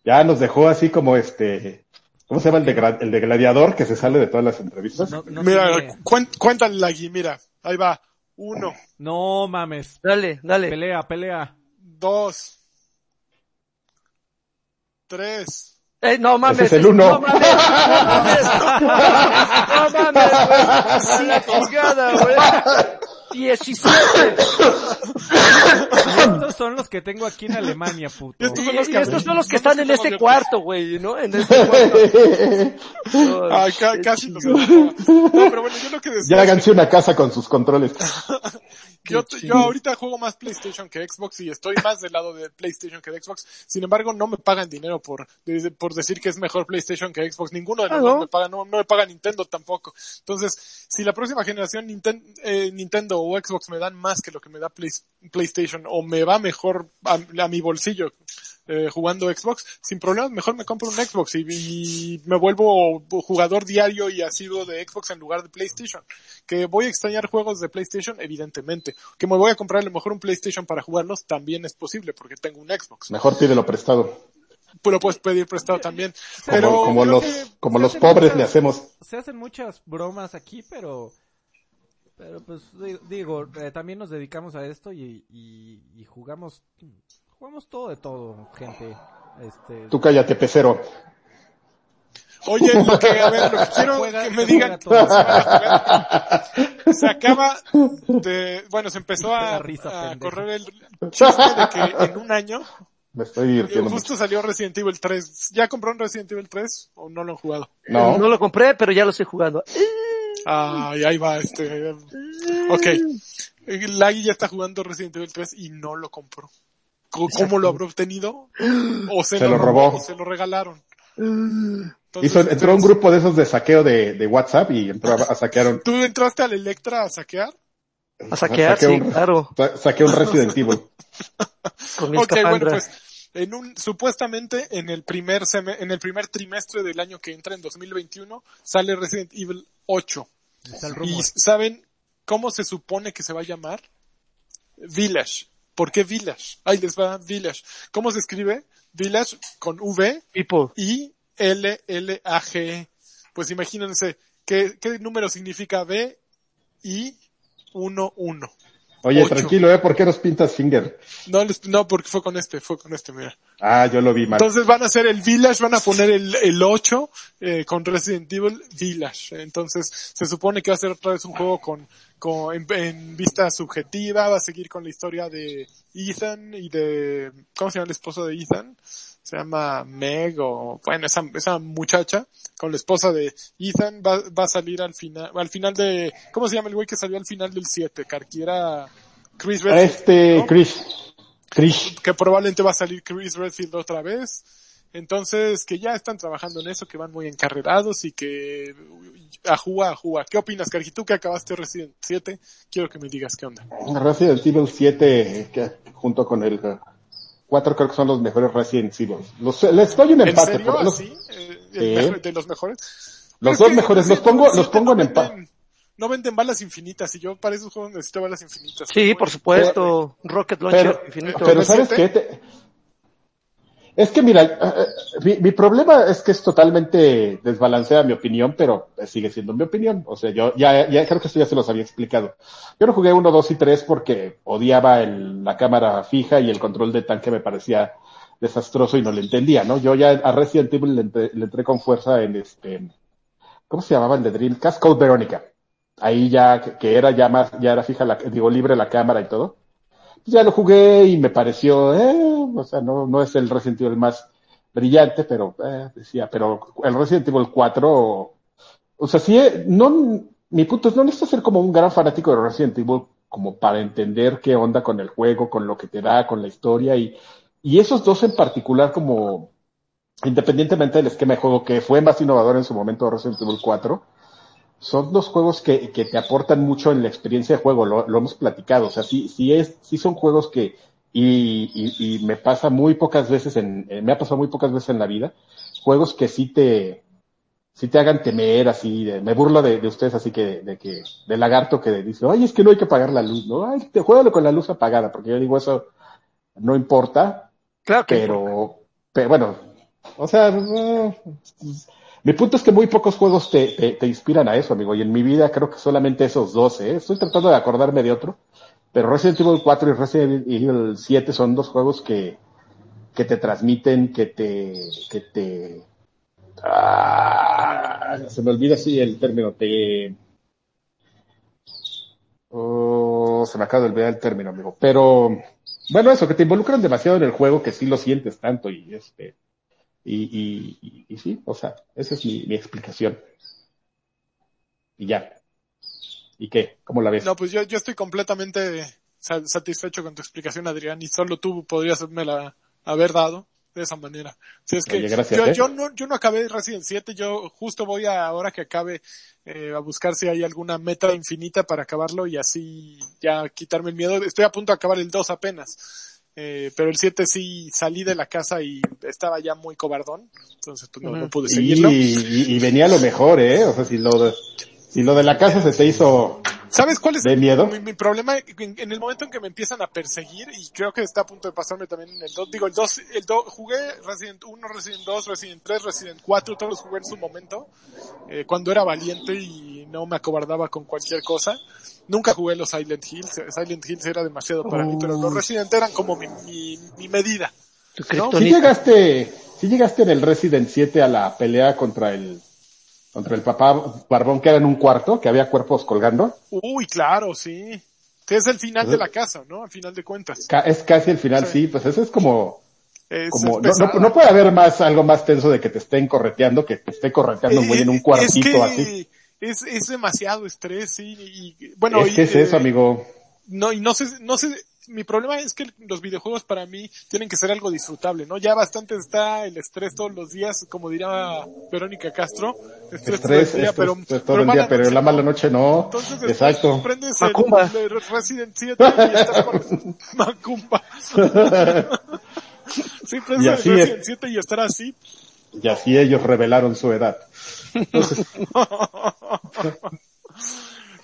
Ya nos dejó así como este, ¿cómo se llama el de, gra- el de gladiador que se sale de todas las entrevistas? No, no Mira, cuéntale la gui, mira. Ahí va. Uno, No mames. Dale, dale. Pelea, pelea. dos, tres. Eh, no mames. Ese es el uno. No mames. No mames. No mames, güey. Sí, chingada, güey. 17. Estos son los que tengo aquí en Alemania, puto. Y estos Y, son los y que- estos son los que son están en este cuarto, güey, ¿no? En este cuarto. Ay, ca- casi los No, pero bueno, yo lo que decía. ya háganse una casa con sus controles. Yo, yo ahorita juego más PlayStation que Xbox y estoy más del lado de PlayStation que de Xbox. Sin embargo, no me pagan dinero por, de- por decir que es mejor PlayStation que Xbox. Ninguno de los me paga, no, no me paga Nintendo tampoco. Entonces, si la próxima generación Ninten- eh, Nintendo o Xbox me dan más que lo que me da Play- PlayStation o me va mejor a, a mi bolsillo eh, jugando Xbox, sin problemas, mejor me compro un Xbox y, y me vuelvo jugador diario y asiduo de Xbox en lugar de PlayStation. Que voy a extrañar juegos de PlayStation, evidentemente. Que me voy a comprar a lo mejor un PlayStation para jugarlos, también es posible, porque tengo un Xbox. Mejor pídelo prestado. Pues lo puedes pedir prestado también. Como, Pero como los, que como los pobres muchas- le hacemos. Se hacen muchas bromas aquí, pero... Pero pues di- digo, eh, también nos dedicamos a esto y, y, y jugamos... Jugamos todo de todo, gente. Este... Tú cállate, pecero. Oye, lo que, a ver, lo que quiero Juega- que me digan, se se acaba de, bueno, se empezó a, risa, a correr el chisme de que en un año Me estoy divirtiendo mucho. justo salió Resident Evil 3. ¿Ya compraron Resident Evil 3 o no lo han jugado? No, No lo compré, pero ya lo estoy jugando. Ay, ahí va este. Ok. Lagui ya está jugando Resident Evil 3 y no lo compró. ¿Cómo lo habrá obtenido? O se, Se lo robó. o se lo regalaron. Hizo, Entonces, entró un grupo de esos de saqueo de, de WhatsApp y entró a, a saquear, ¿Tú entraste al Electra a saquear? A saquear, Saqué sí, un- claro. sa- saqué un Resident Evil. Con Ok, bueno, pues en un supuestamente en el primer seme- en el primer trimestre del año que entra en 2021 sale Resident Evil 8. Está el ¿Y saben cómo se supone que se va a llamar? Village. ¿Por qué Village? Ahí les va Village. ¿Cómo se escribe? Village con V People. y L L A G. E. Pues imagínense qué qué número significa V y 1 1. Oye, Ocho. tranquilo, ¿eh? ¿Por qué nos pintas finger? No, les- no, porque fue con este, fue con este, mira. Ah, yo lo vi mal. Entonces van a hacer el Village, van a poner el, el 8 eh, con Resident Evil Village. Entonces se supone que va a ser otra vez un juego con, con en, en vista subjetiva, va a seguir con la historia de Ethan y de, ¿cómo se llama el esposo de Ethan? Se llama Meg o, bueno, esa, esa muchacha con la esposa de Ethan va, va a salir al final, al final de, ¿cómo se llama el güey que salió al final del 7? Que era Chris Redfield. Este, ¿no? Chris. Chris. que probablemente va a salir Chris Redfield otra vez. Entonces, que ya están trabajando en eso, que van muy encarrerados y que ajúa, ajúa. ¿Qué opinas, Cargi? Tú que acabaste Resident 7, quiero que me digas qué onda. Resident Evil 7, que junto con el 4 creo que son los mejores Resident Evil. Los, les doy un ¿En empate. serio? porque los. Eh, mejor- ¿De los mejores? los dos mejores, los pongo, los 7 pongo en empate. No venden balas infinitas y yo para esos juegos necesito balas infinitas. Sí, por supuesto. Rocket Launcher Pero, infinito. pero ¿El ¿sabes qué? Te- Es que mira, eh, eh, mi, mi problema es que es totalmente desbalanceada mi opinión, pero eh, sigue siendo mi opinión. O sea, yo ya, ya creo que esto ya se los había explicado. Yo no jugué 1, 2 y 3 porque odiaba el- la cámara fija y el control de tanque me parecía desastroso y no le entendía, ¿no? Yo ya a Resident Evil le entré, con fuerza en este, ¿cómo se llamaba el de Dreamcast? Code Veronica. ahí ya, que era ya más, ya era fija la, digo, libre la cámara y todo. Ya lo jugué y me pareció, eh, o sea, no, no es el Resident Evil más brillante, pero, eh, decía, pero el Resident Evil 4, o sea, sí, eh, no, mi punto es, no necesitas ser como un gran fanático de Resident Evil como para entender qué onda con el juego, con lo que te da, con la historia y, y esos dos en particular como, independientemente del esquema de juego que fue más innovador en su momento Resident Evil 4, son dos juegos que, que te aportan mucho en la experiencia de juego, lo, lo hemos platicado, o sea, sí, sí es, sí son juegos que, y, y, y me pasa muy pocas veces en, eh, me ha pasado muy pocas veces en la vida, juegos que sí te, sí te hagan temer, así, de, me burlo de, de ustedes, así que, de que, de lagarto que dice, ay, es que no hay que apagar la luz, ¿no? Ay, te juégalo con la luz apagada, porque yo digo eso, no importa, Claro que pero, pero bueno, o sea, no, mi punto es que muy pocos juegos te, te, te, inspiran a eso, amigo, y en mi vida creo que solamente esos dos, ¿eh? Estoy tratando de acordarme de otro, pero Resident Evil 4 y Resident Evil 7 son dos juegos que, que te transmiten, que te, que te, ah, se me olvida así el término, oh, se me acaba de olvidar el término, amigo, pero, bueno, eso, que te involucran demasiado en el juego que sí lo sientes tanto y este, y, y, y, sí, o sea, esa es mi, mi explicación. Y ya. ¿Y qué? ¿Cómo la ves? No, pues yo, yo estoy completamente satisfecho con tu explicación, Adrián, y solo tú podrías la haber dado de esa manera. Si es que Oye, gracias, yo, ¿eh? yo no, yo no acabé Resident 7, yo justo voy a, ahora que acabe, eh, a buscar si hay alguna meta infinita para acabarlo y así ya quitarme el miedo. Estoy a punto de acabar el 2 apenas. Eh, pero el 7 sí salí de la casa y estaba ya muy cobardón, entonces pues, no, no pude seguirlo. Y, y, y, venía lo mejor, ¿eh? O sea, si lo de, si lo de la casa se te hizo ¿Sabes cuál es de miedo? Mi, mi problema? En, en, el momento en que me empiezan a perseguir, y creo que está a punto de pasarme también en el 2, digo, el 2, el 2, jugué Resident 1, Resident 2, Resident 3, Resident 4, todos los jugué en su momento, eh, cuando era valiente y no me acobardaba con cualquier cosa. Nunca jugué los Silent Hills, Silent Hills era demasiado para mí, pero los Resident eran como mi, mi, mi medida. ¿no? Si llegaste, si llegaste en el Resident 7 a la pelea contra el contra el papá Barbón que era en un cuarto, que había cuerpos colgando. Uy, claro, sí. Que es el final de la casa, ¿no? Al final de cuentas. Es casi el final, sí, sí pues eso es como, es, como es no, no, no, puede haber más, algo más tenso de que te estén correteando, que te esté correteando muy en un cuartito es que así. Es, es demasiado estrés, sí, y, bueno. Es que y, es eso, amigo. No, y no sé, no sé, mi problema es que los videojuegos para mí tienen que ser algo disfrutable, ¿no? Ya bastante está el estrés todos los días, como dirá Verónica Castro. Estrés, estrés todo el día, estrés, pero, estrés todo pero, el día, pero la mala noche no. Entonces, Exacto. Prendes Macumba. El, el Resident 7 y estás con Macumba. sí, prendes el Resident 7 y estar así. Y así ellos revelaron su edad. Entonces...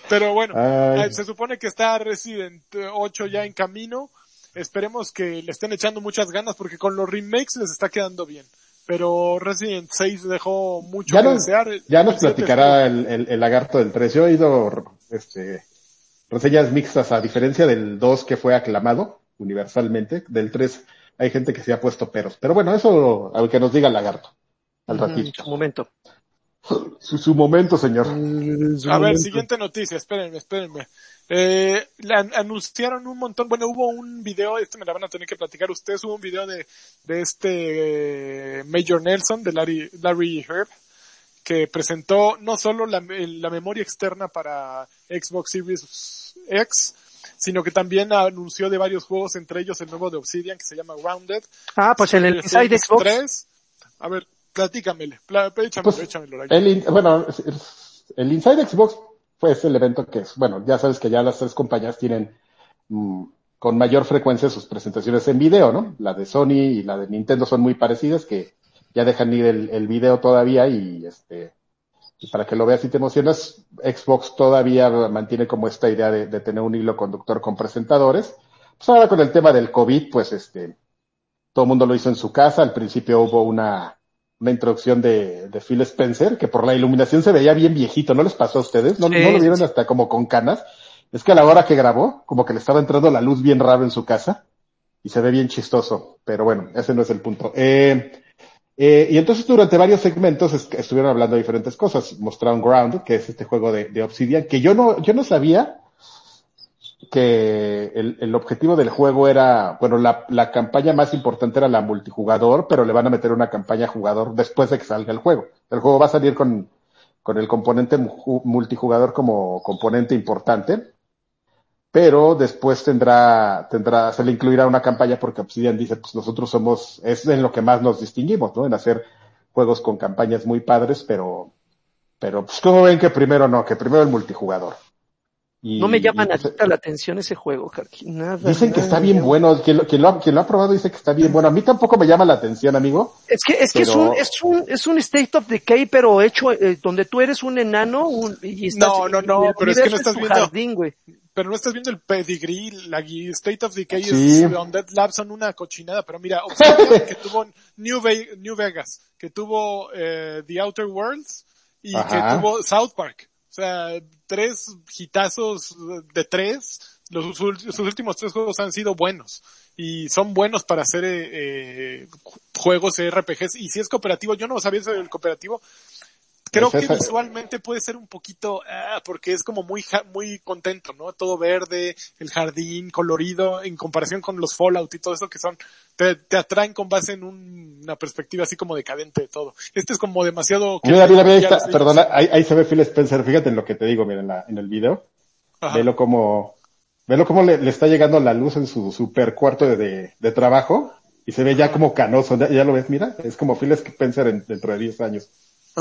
Pero bueno, Ay. se supone que está Resident 8 ya en camino. Esperemos que le estén echando muchas ganas porque con los remakes les está quedando bien. Pero Resident 6 dejó mucho ya que nos, desear. Ya nos platicará el, el, el, lagarto del 3. Yo he oído este, reseñas mixtas a diferencia del 2 que fue aclamado universalmente. Del 3 hay gente que se ha puesto peros. Pero bueno, eso al que nos diga el lagarto. Al ratito. Un momento. Su, su, momento, señor. Su a momento. ver, siguiente noticia, espérenme, espérenme. Eh, an anunciaron un montón, bueno, hubo un video, este me la van a tener que platicar ustedes, hubo un video de, de este eh, Major Nelson, de Larry, Larry Herb, que presentó no solo la, la memoria externa para Xbox Series X, sino que también anunció de varios juegos, entre ellos el nuevo de Obsidian que se llama Grounded. Ah, pues el, el Inside Xbox. 3. A ver, platícamele, échamelo, pues, échamelo. El, bueno, el Inside Xbox fue ese el evento que es, bueno, ya sabes que ya las tres compañías tienen mmm, con mayor frecuencia sus presentaciones en video, ¿no? La de Sony y la de Nintendo son muy parecidas, que ya dejan ir el, el video todavía y este, y para que lo veas y te emocionas, Xbox todavía mantiene como esta idea de, de tener un hilo conductor con presentadores. Pues ahora con el tema del COVID, pues este, todo el mundo lo hizo en su casa. Al principio hubo una, una introducción de, de, Phil Spencer, que por la iluminación se veía bien viejito, ¿no les pasó a ustedes? ¿No, sí. ¿no lo vieron hasta como con canas? Es que a la hora que grabó, como que le estaba entrando la luz bien raro en su casa, y se ve bien chistoso, pero bueno, ese no es el punto. Eh, Eh, y entonces durante varios segmentos es- estuvieron hablando de diferentes cosas. Mostraron Ground, que es este juego de, de Obsidian, que yo no, yo no sabía que el, el objetivo del juego era, bueno, la, la campaña más importante era la multijugador, pero le van a meter una campaña jugador después de que salga el juego. El juego va a salir con, con el componente mu- multijugador como componente importante, pero después tendrá, tendrá, se le incluirá una campaña porque Obsidian dice, pues nosotros somos, es en lo que más nos distinguimos, ¿no? En hacer juegos con campañas muy padres, pero, pero pues como ven que primero no, que primero el multijugador. Y- No me llama pues, nada la atención ese juego, Karki. Nada. Dicen que nada, está bien nada. bueno, quien lo, quien, lo ha, quien lo ha probado dice que está bien bueno. A mí tampoco me llama la atención, amigo. Es que, es que es un, es un, es un State of Decay, pero hecho, eh, donde tú eres un enano, un, y estás, No, no, no, pero es que no estás viendo- jardín. Pero no estás viendo el pedigree, la State of Decay Sí. y Undead Labs son una cochinada, pero mira, que tuvo New, Ve- New Vegas, que tuvo eh, The Outer Worlds y Ajá. que tuvo South Park. Sea, tres hitazos de tres, los, sus últimos tres juegos han sido buenos. Y son buenos para hacer eh, eh, juegos RPGs. Y si es cooperativo, yo no sabía eso del cooperativo, Creo Pues que visualmente puede ser un poquito, ah, porque es como muy, muy contento, ¿no? Todo verde, el jardín colorido, en comparación con los Fallout y todo eso que son, te, te atraen con base en un- una perspectiva así como decadente de todo. Este es como demasiado... Mira, mira, mira, ahí está, perdona, ahí, ahí se ve Phil Spencer, fíjate en lo que te digo, mira, en, la, en el video. Ajá. Velo como, velo como le, le está llegando la luz en su super cuarto de, de, de trabajo y se ve ya como canoso, ya, ya lo ves, mira, es como Phil Spencer en- dentro de 10 años.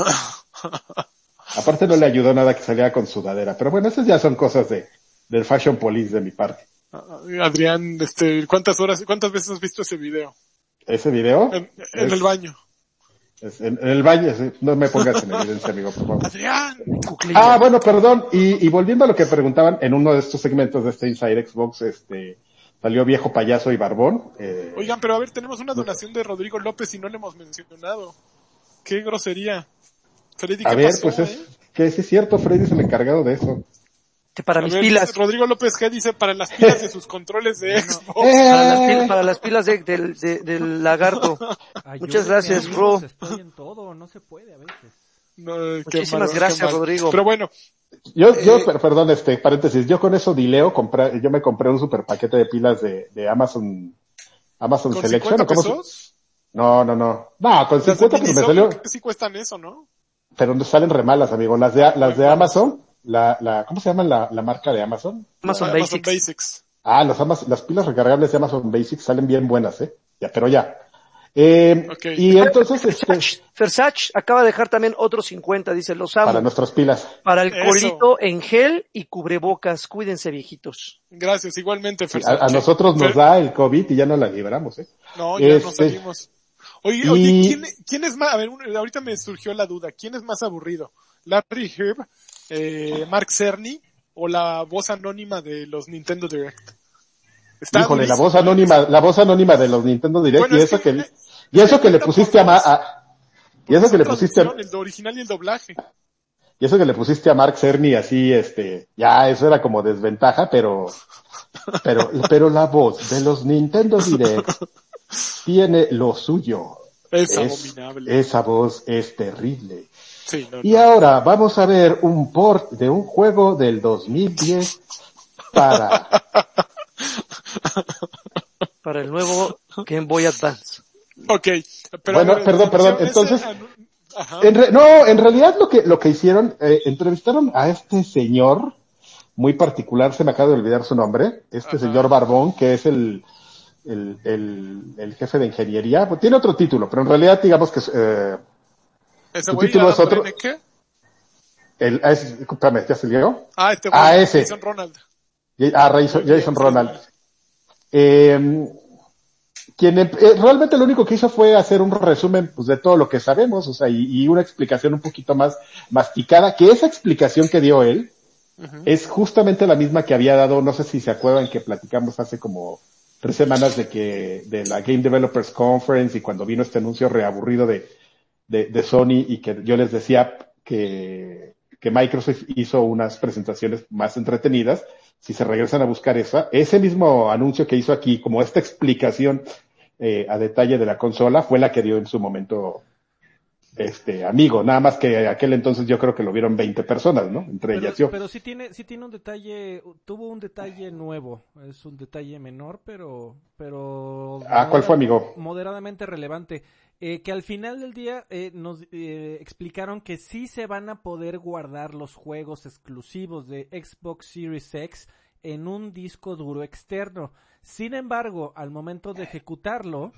Aparte no le ayudó nada que saliera con sudadera, pero bueno, esas ya son cosas de, del Fashion Police de mi parte. Adrián, este, ¿cuántas horas, cuántas veces has visto ese video? Ese video, En, en Es- el baño. es en, en el baño, no me pongas en evidencia, amigo, por favor. Adrián, Ah, bueno, perdón. Y, y volviendo a lo que preguntaban, en uno de estos segmentos de este Inside Xbox, este, salió viejo payaso y barbón. Eh, Oigan, pero a ver, tenemos una donación de Rodrigo López y no le hemos mencionado. Qué grosería. Freddy, a ¿qué ver, pasó, pues es, eh? que sí es cierto, Freddy es el encargado de eso. Que Para A mis ver, pilas. Rodrigo López, ¿qué dice para las pilas de sus controles de Xbox? Eh, Para las, pil- para las pilas de- del, de- del lagarto. Ayúdenme, Muchas gracias, bro. Estoy en todo, no se puede a veces. No, Muchísimas malo, gracias. Rodrigo. Pero bueno, Yo, yo, Eh, per- perdón, este, paréntesis, yo con eso dileo, compré, yo me compré un super paquete de pilas de, de Amazon, Amazon con Selection. 50 ¿o cómo se- pesos. No, no, no. No, con Las de 50 pues me salió, sí cuestan eso, ¿no? Pero no salen re malas, amigo. Las de, las de Amazon, la, la, ¿cómo se llama la, la marca de Amazon? Amazon Amazon Basics. Basics. Ah, los Amaz- las pilas recargables de Amazon Basics salen bien buenas, ¿eh? Ya, pero ya. Eh, Ok. Y entonces, este, Fersach, Fersach acaba de dejar también otros 50, dice, los amo. para Para, nuestras pilas. el Eso. colito en gel y cubrebocas. Cuídense, viejitos. Gracias, igualmente, Sí, A, nosotros nos Fer- da el COVID y ya no la libramos, ¿eh? No, ya no Este- salimos. Oye, Y- oye, ¿quién, quién es más? A ver, ahorita me surgió la duda. ¿Quién es más aburrido? ¿Larry Herb, eh, Mark Cerny o la voz anónima de los Nintendo Direct? Está Híjole, la voz ¿eh? anónima, la voz anónima de los Nintendo Direct Bueno, y es eso que- que, y eso que le pusiste a, ma- a- y eso Es que le pusiste, a- El original y el doblaje. y eso que le pusiste a Mark Cerny así, este, ya eso era como desventaja, pero, pero, pero la voz de los Nintendo Direct tiene lo suyo. Es, Es- abominable. esa voz es terrible. Sí, no, Y no. ahora vamos a ver un port de un juego del 2010 para, Para el nuevo Game Boy Advance. Ok. Pero Bueno, ver, perdón, perdón, entonces-. En re- no, en realidad lo que, lo que hicieron, eh, entrevistaron a este señor muy particular, se me acaba de olvidar su nombre, este Ajá. señor Barbón, que es el, el, el, el jefe de ingeniería, pues tiene otro título, pero en realidad digamos que eh, Ese título es otro- el, es, espérame, ¿ya se llegó? Ah, este güey. Ah, ese. Jason Ronald. Ah, Jason, Jason Ronald. Eh, quien eh, realmente lo único que hizo fue hacer un resumen pues, de todo lo que sabemos, o sea, y, y una explicación un poquito más masticada, que esa explicación que dio él es justamente la misma que había dado, no sé si se acuerdan que platicamos hace como tres semanas de que, de la Game Developers Conference y cuando vino este anuncio reaburrido de, de, de Sony y que yo les decía que, que Microsoft hizo unas presentaciones más entretenidas, si se regresan a buscar esa, ese mismo anuncio que hizo aquí, como esta explicación eh, a detalle de la consola, fue la que dio en su momento este amigo, nada más que aquel entonces yo creo que lo vieron 20 personas, ¿no? Entre Pero, ellas yo. pero sí tiene, sí tiene un detalle, tuvo un detalle nuevo, es un detalle menor, pero, pero. Ah, ¿cuál fue, amigo? Moderadamente relevante. Eh, que al final del día eh, nos eh, explicaron que sí se van a poder guardar los juegos exclusivos de Xbox Series X en un disco duro externo. Sin embargo, al momento de ejecutarlo,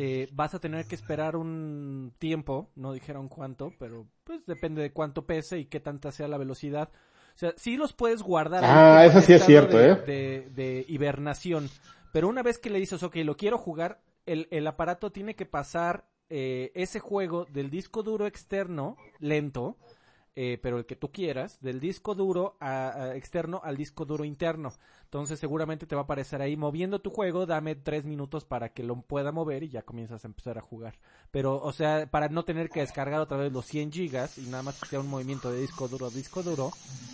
eh, vas a tener que esperar un tiempo, no dijeron cuánto, pero pues depende de cuánto pese y qué tanta sea la velocidad. O sea, sí los puedes guardar. Ah, eso sí es cierto, de, ¿eh? De, de hibernación. Pero una vez que le dices, ok, lo quiero jugar, el, el aparato tiene que pasar eh, ese juego del disco duro externo, lento, eh, pero el que tú quieras, del disco duro a- a externo al disco duro interno. Entonces seguramente te va a aparecer ahí moviendo tu juego, dame tres minutos para que lo pueda mover y ya comienzas a empezar a jugar. Pero, o sea, para no tener que descargar otra vez los 100 gigas y nada más que sea un movimiento de disco duro a disco duro,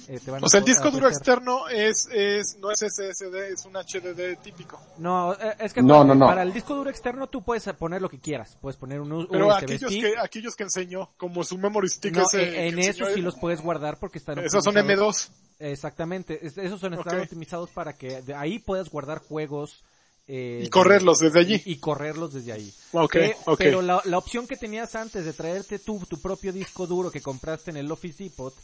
eh, te van O sea, el a- disco a duro externo es, es, no es SSD, es un HDD típico. No, eh, es que No, no, no. para el disco duro externo tú puedes poner lo que quieras. Puedes poner un U- Pero USB aquellos stick. que, aquellos que enseñó, como su memory stick No, ese eh, en enseñó eso sí los puedes guardar porque están esos son optimizados. M2. Exactamente, es- esos son están Ok. optimizados para que de ahí puedas guardar juegos eh, Y correrlos desde allí. y, y correrlos desde ahí. Ok, Eh, ok. Pero la, la opción que tenías antes de traerte tu, tu propio disco duro que compraste en el Office Depot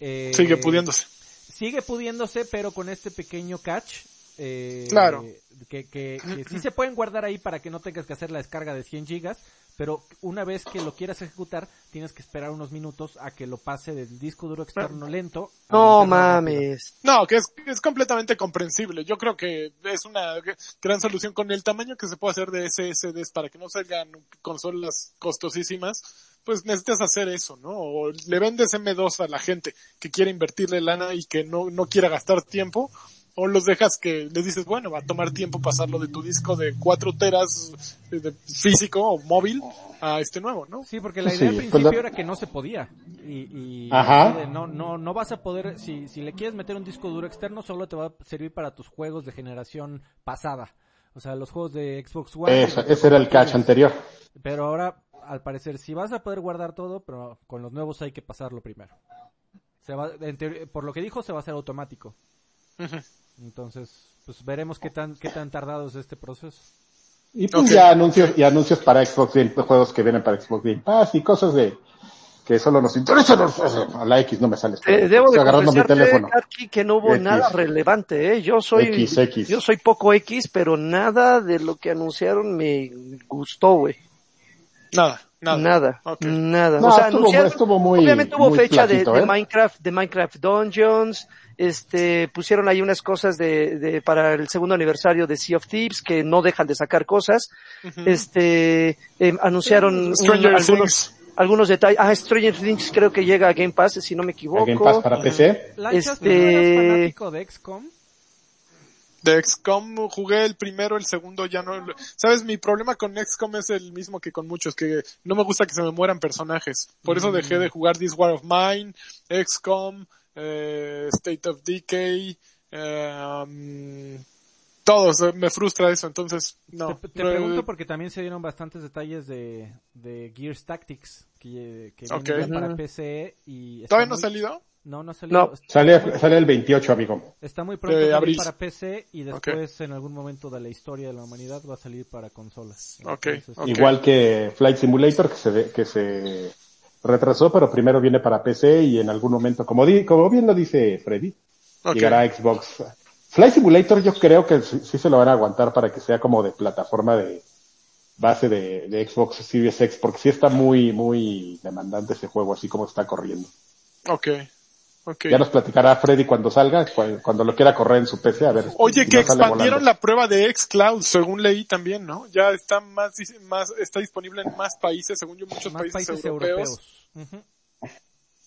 eh, Sigue pudiéndose. sigue pudiéndose, pero con este pequeño catch. eh, Claro. Que, que, que sí se pueden guardar ahí para que no tengas que hacer la descarga de 100 gigas, pero una vez que lo quieras ejecutar, tienes que esperar unos minutos a que lo pase del disco duro externo lento. No rápido. mames. No, que es, es completamente comprensible. Yo creo que es una gran solución con el tamaño que se puede hacer de SSDs para que no salgan consolas costosísimas. Pues necesitas hacer eso, ¿no? O le vendes M2 a la gente que quiere invertirle lana y que no, no quiera gastar tiempo. O los dejas que les dices, bueno, va a tomar tiempo pasarlo de tu disco de 4 teras de físico o móvil a este nuevo, ¿no? Sí, porque la Sí, idea al pues principio la- era que no se podía. Y, y Ajá. no, no, no vas a poder, si, si le quieres meter un disco duro externo, solo te va a servir para tus juegos de generación pasada. O sea, los juegos de Xbox One. Ese, ese era el catch anterior. Pero ahora, al parecer, sí vas a poder guardar todo, pero con los nuevos hay que pasarlo primero. Se va, en teoría- por lo que dijo, se va a hacer automático. Ujú. Entonces, pues veremos qué tan, qué tan tardado es este proceso. Y pues ya anuncios, y anuncios para Xbox Game, juegos que vienen para Xbox Game Pass y cosas de que solo nos interesan. A la X no me sale. Eh, debo Estoy de agarrando mi teléfono. Karki, que no hubo X. nada relevante, ¿eh? Yo soy, X, X. yo soy poco X, pero nada de lo que anunciaron me gustó, güey. Nada, nada. Nada, nada. No, o sea, estuvo- anunciaron- estuvo muy- obviamente hubo muy fecha de, de ¿eh? Minecraft, de Minecraft Dungeons, este, pusieron ahí unas cosas de, de, para el segundo aniversario de Sea of Thieves, que no dejan de sacar cosas. Este, em, anunciaron un- algunos, algunos detalles. Ah, Stranger Things creo que llega a Game Pass, si no me equivoco. Game Pass para PC. Lanchas, ¿tú Este- no eras fanático de XCOM? De XCOM jugué el primero, el segundo ya no. Sabes, mi problema con XCOM es el mismo que con muchos, que no me gusta que se me mueran personajes. Por eso dejé de jugar This War of Mine, XCOM, eh, State of Decay, eh, um, todos, eh, me frustra eso, entonces no. Te, te no, pregunto porque también se dieron bastantes detalles de, de Gears Tactics que, que Ok. vienen ya para. PC y ¿Todavía no ha muy- salido? No, no ha salido. No. Sale, sale el 28, amigo. está muy pronto salir abril. para PC y después en algún momento de la historia de la humanidad va a salir para consolas. Ok, Entonces, ok. Igual que Flight Simulator que se, que se retrasó, pero primero viene para PC y en algún momento, como, di, como bien lo dice Freddy, llegará a Xbox. Flight Simulator yo creo que sí, sí se lo van a aguantar para que sea como de plataforma de base de, de Xbox Series X, porque sí está muy, muy demandante ese juego, así como está corriendo. Ok. Ya nos platicará Freddy cuando salga, cu- cuando lo quiera correr en su PC, a ver. Oye, si que no expandieron la prueba de xCloud, según leí también, ¿no? Ya está más, más, está disponible en más países, según yo, muchos más países, países europeos. europeos. Ujú.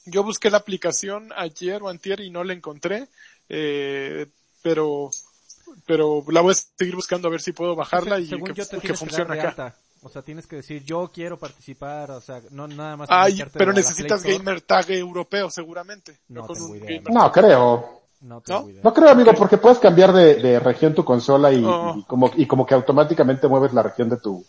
Yo busqué la aplicación ayer o antier y no la encontré, eh, pero, pero la voy a seguir buscando a ver si puedo bajarla y Según que, yo te que funcione acá. alta. O sea, tienes que decir, yo quiero participar, o sea, no nada más. Ay, pero necesitas gamer tag europeo seguramente. No con tengo idea, No, creo. No tengo ¿No? idea. No creo, amigo, porque puedes cambiar de, de región tu consola y, Oh. y como, y como que automáticamente mueves la región de tu,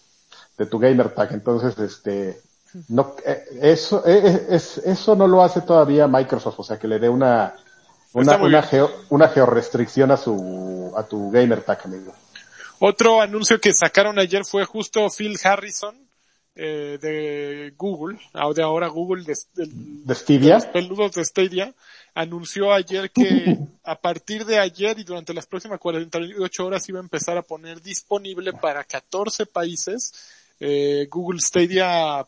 de tu gamer tag. Entonces, este, No, eh, eso, eh, es, eso no lo hace todavía Microsoft, o sea, que le dé una, una, una, geo, una georrestricción a su, a tu gamer tag, amigo. Otro anuncio que sacaron ayer fue justo Phil Harrison eh, de Google, ah, de ahora Google de, De de Stevia. los peludos de Stadia, anunció ayer que a partir de ayer y durante las próximas 48 horas iba a empezar a poner disponible para 14 países eh, Google Stadia,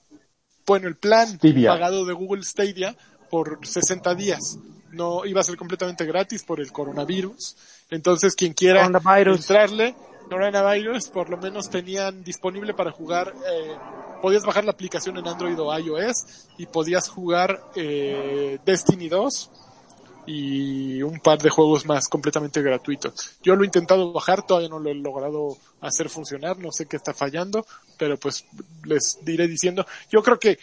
bueno, el plan Stadia. pagado de Google Stadia por 60 días. No iba a ser completamente gratis por el coronavirus. Entonces, quien quiera entrarle, coronavirus, por lo menos tenían disponible para jugar, eh, podías bajar la aplicación en Android o iOS y podías jugar eh, Destiny 2 y un par de juegos más completamente gratuitos. Yo lo he intentado bajar, todavía no lo he logrado hacer funcionar, no sé qué está fallando, pero pues les diré diciendo, yo creo que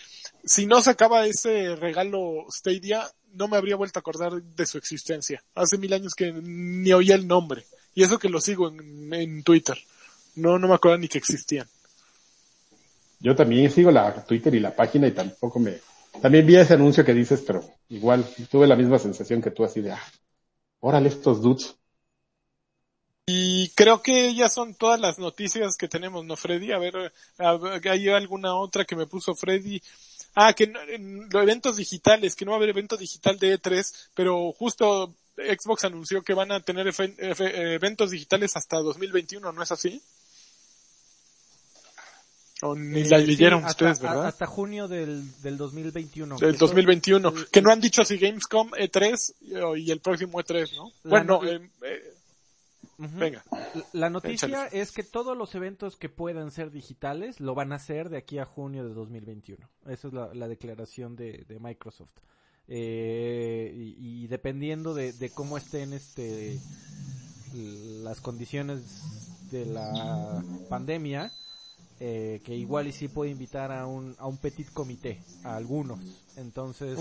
si no sacaba ese regalo Stadia, no me habría vuelto a acordar de su existencia. Hace mil años que ni oía el nombre. Y eso que lo sigo en, en Twitter. No, no me acuerdo ni que existían. Yo también sigo la Twitter y la página y tampoco me, también vi ese anuncio que dices, pero igual tuve la misma sensación que tú así de, ah, órale estos dudes. Y creo que ya son todas las noticias que tenemos, ¿no, Freddy? A ver, ¿hay alguna otra que me puso Freddy? Ah, que los eventos digitales, que no va a haber evento digital de E3, pero justo Xbox anunció que van a tener eventos digitales hasta 2021, ¿no es así? O ni la Eh, sí, leyeron hasta- ustedes, a- ¿verdad? Hasta junio del, del 2021. Del Eso- 2021. el- Que no han dicho si Gamescom E3 y el próximo E3, ¿no? La Bueno, no- eh, eh, Ujú. venga. La noticia es que todos los eventos que puedan ser digitales lo van a hacer de aquí a junio de 2021. Esa es la, la declaración de, de Microsoft. Eh, y, y dependiendo de, de cómo estén este las condiciones de la pandemia, eh, que igual y sí puede invitar a un, a un petit comité, a algunos. Entonces,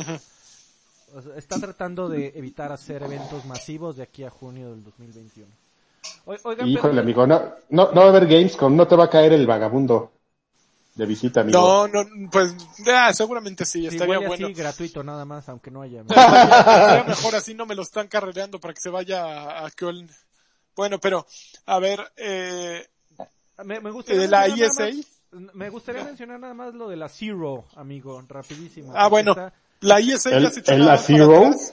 o sea, está tratando de evitar hacer eventos masivos de aquí a junio del 2021. O- Oigan, Híjole, pero- amigo, no, no, no va a haber Gamescom, no te va a caer el vagabundo de visita, amigo. No, no, pues ya, seguramente sí, Sí, estaría huele bueno. así gratuito nada más, aunque no haya. Estaría mejor así, no me lo están carrereando para que se vaya a, a Köln. Bueno, pero, a ver, eh, me, me gustaría de la más- me gustaría mencionar nada más lo de la Zero, amigo, rapidísimo. Ah, bueno. Está- la ESA ya ¿El- se echó el para la Zero? atrás.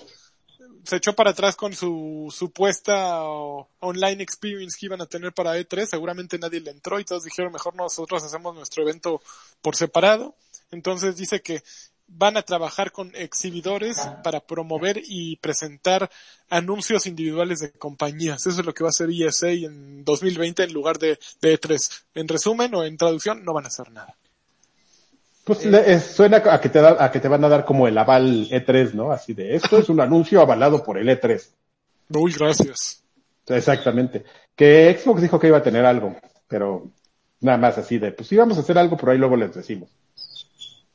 Se echó para atrás con su supuesta o- online experience que iban a tener para E3. Seguramente nadie le entró y todos dijeron mejor nosotros hacemos nuestro evento por separado. Entonces dice que van a trabajar con exhibidores para promover y presentar anuncios individuales de compañías. Eso es lo que va a hacer ESA en 2020 en lugar de, de E3. En resumen o en traducción, no van a hacer nada. Pues le- es- suena a que te da, a que te van a dar como el aval E3, ¿no? Así de, esto es un anuncio avalado por el E3. Uy, gracias. Exactamente. Que Xbox dijo que iba a tener algo, pero nada más así de, pues sí vamos a hacer algo, pero ahí luego les decimos.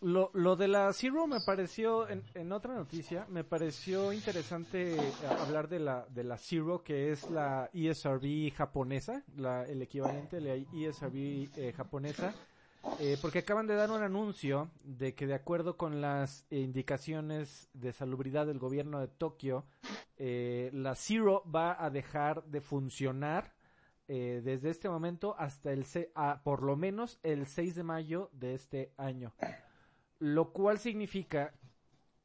Lo, lo de la Zero me pareció, en, en otra noticia, me pareció interesante eh, hablar de la, de la Zero, que es la ESRB japonesa, la, el equivalente de la ESRB eh, japonesa, eh, porque acaban de dar un anuncio de que de acuerdo con las indicaciones de salubridad del gobierno de Tokio, eh, la Zero va a dejar de funcionar eh, desde este momento hasta el a, por lo menos el 6 de mayo de este año. Lo cual significa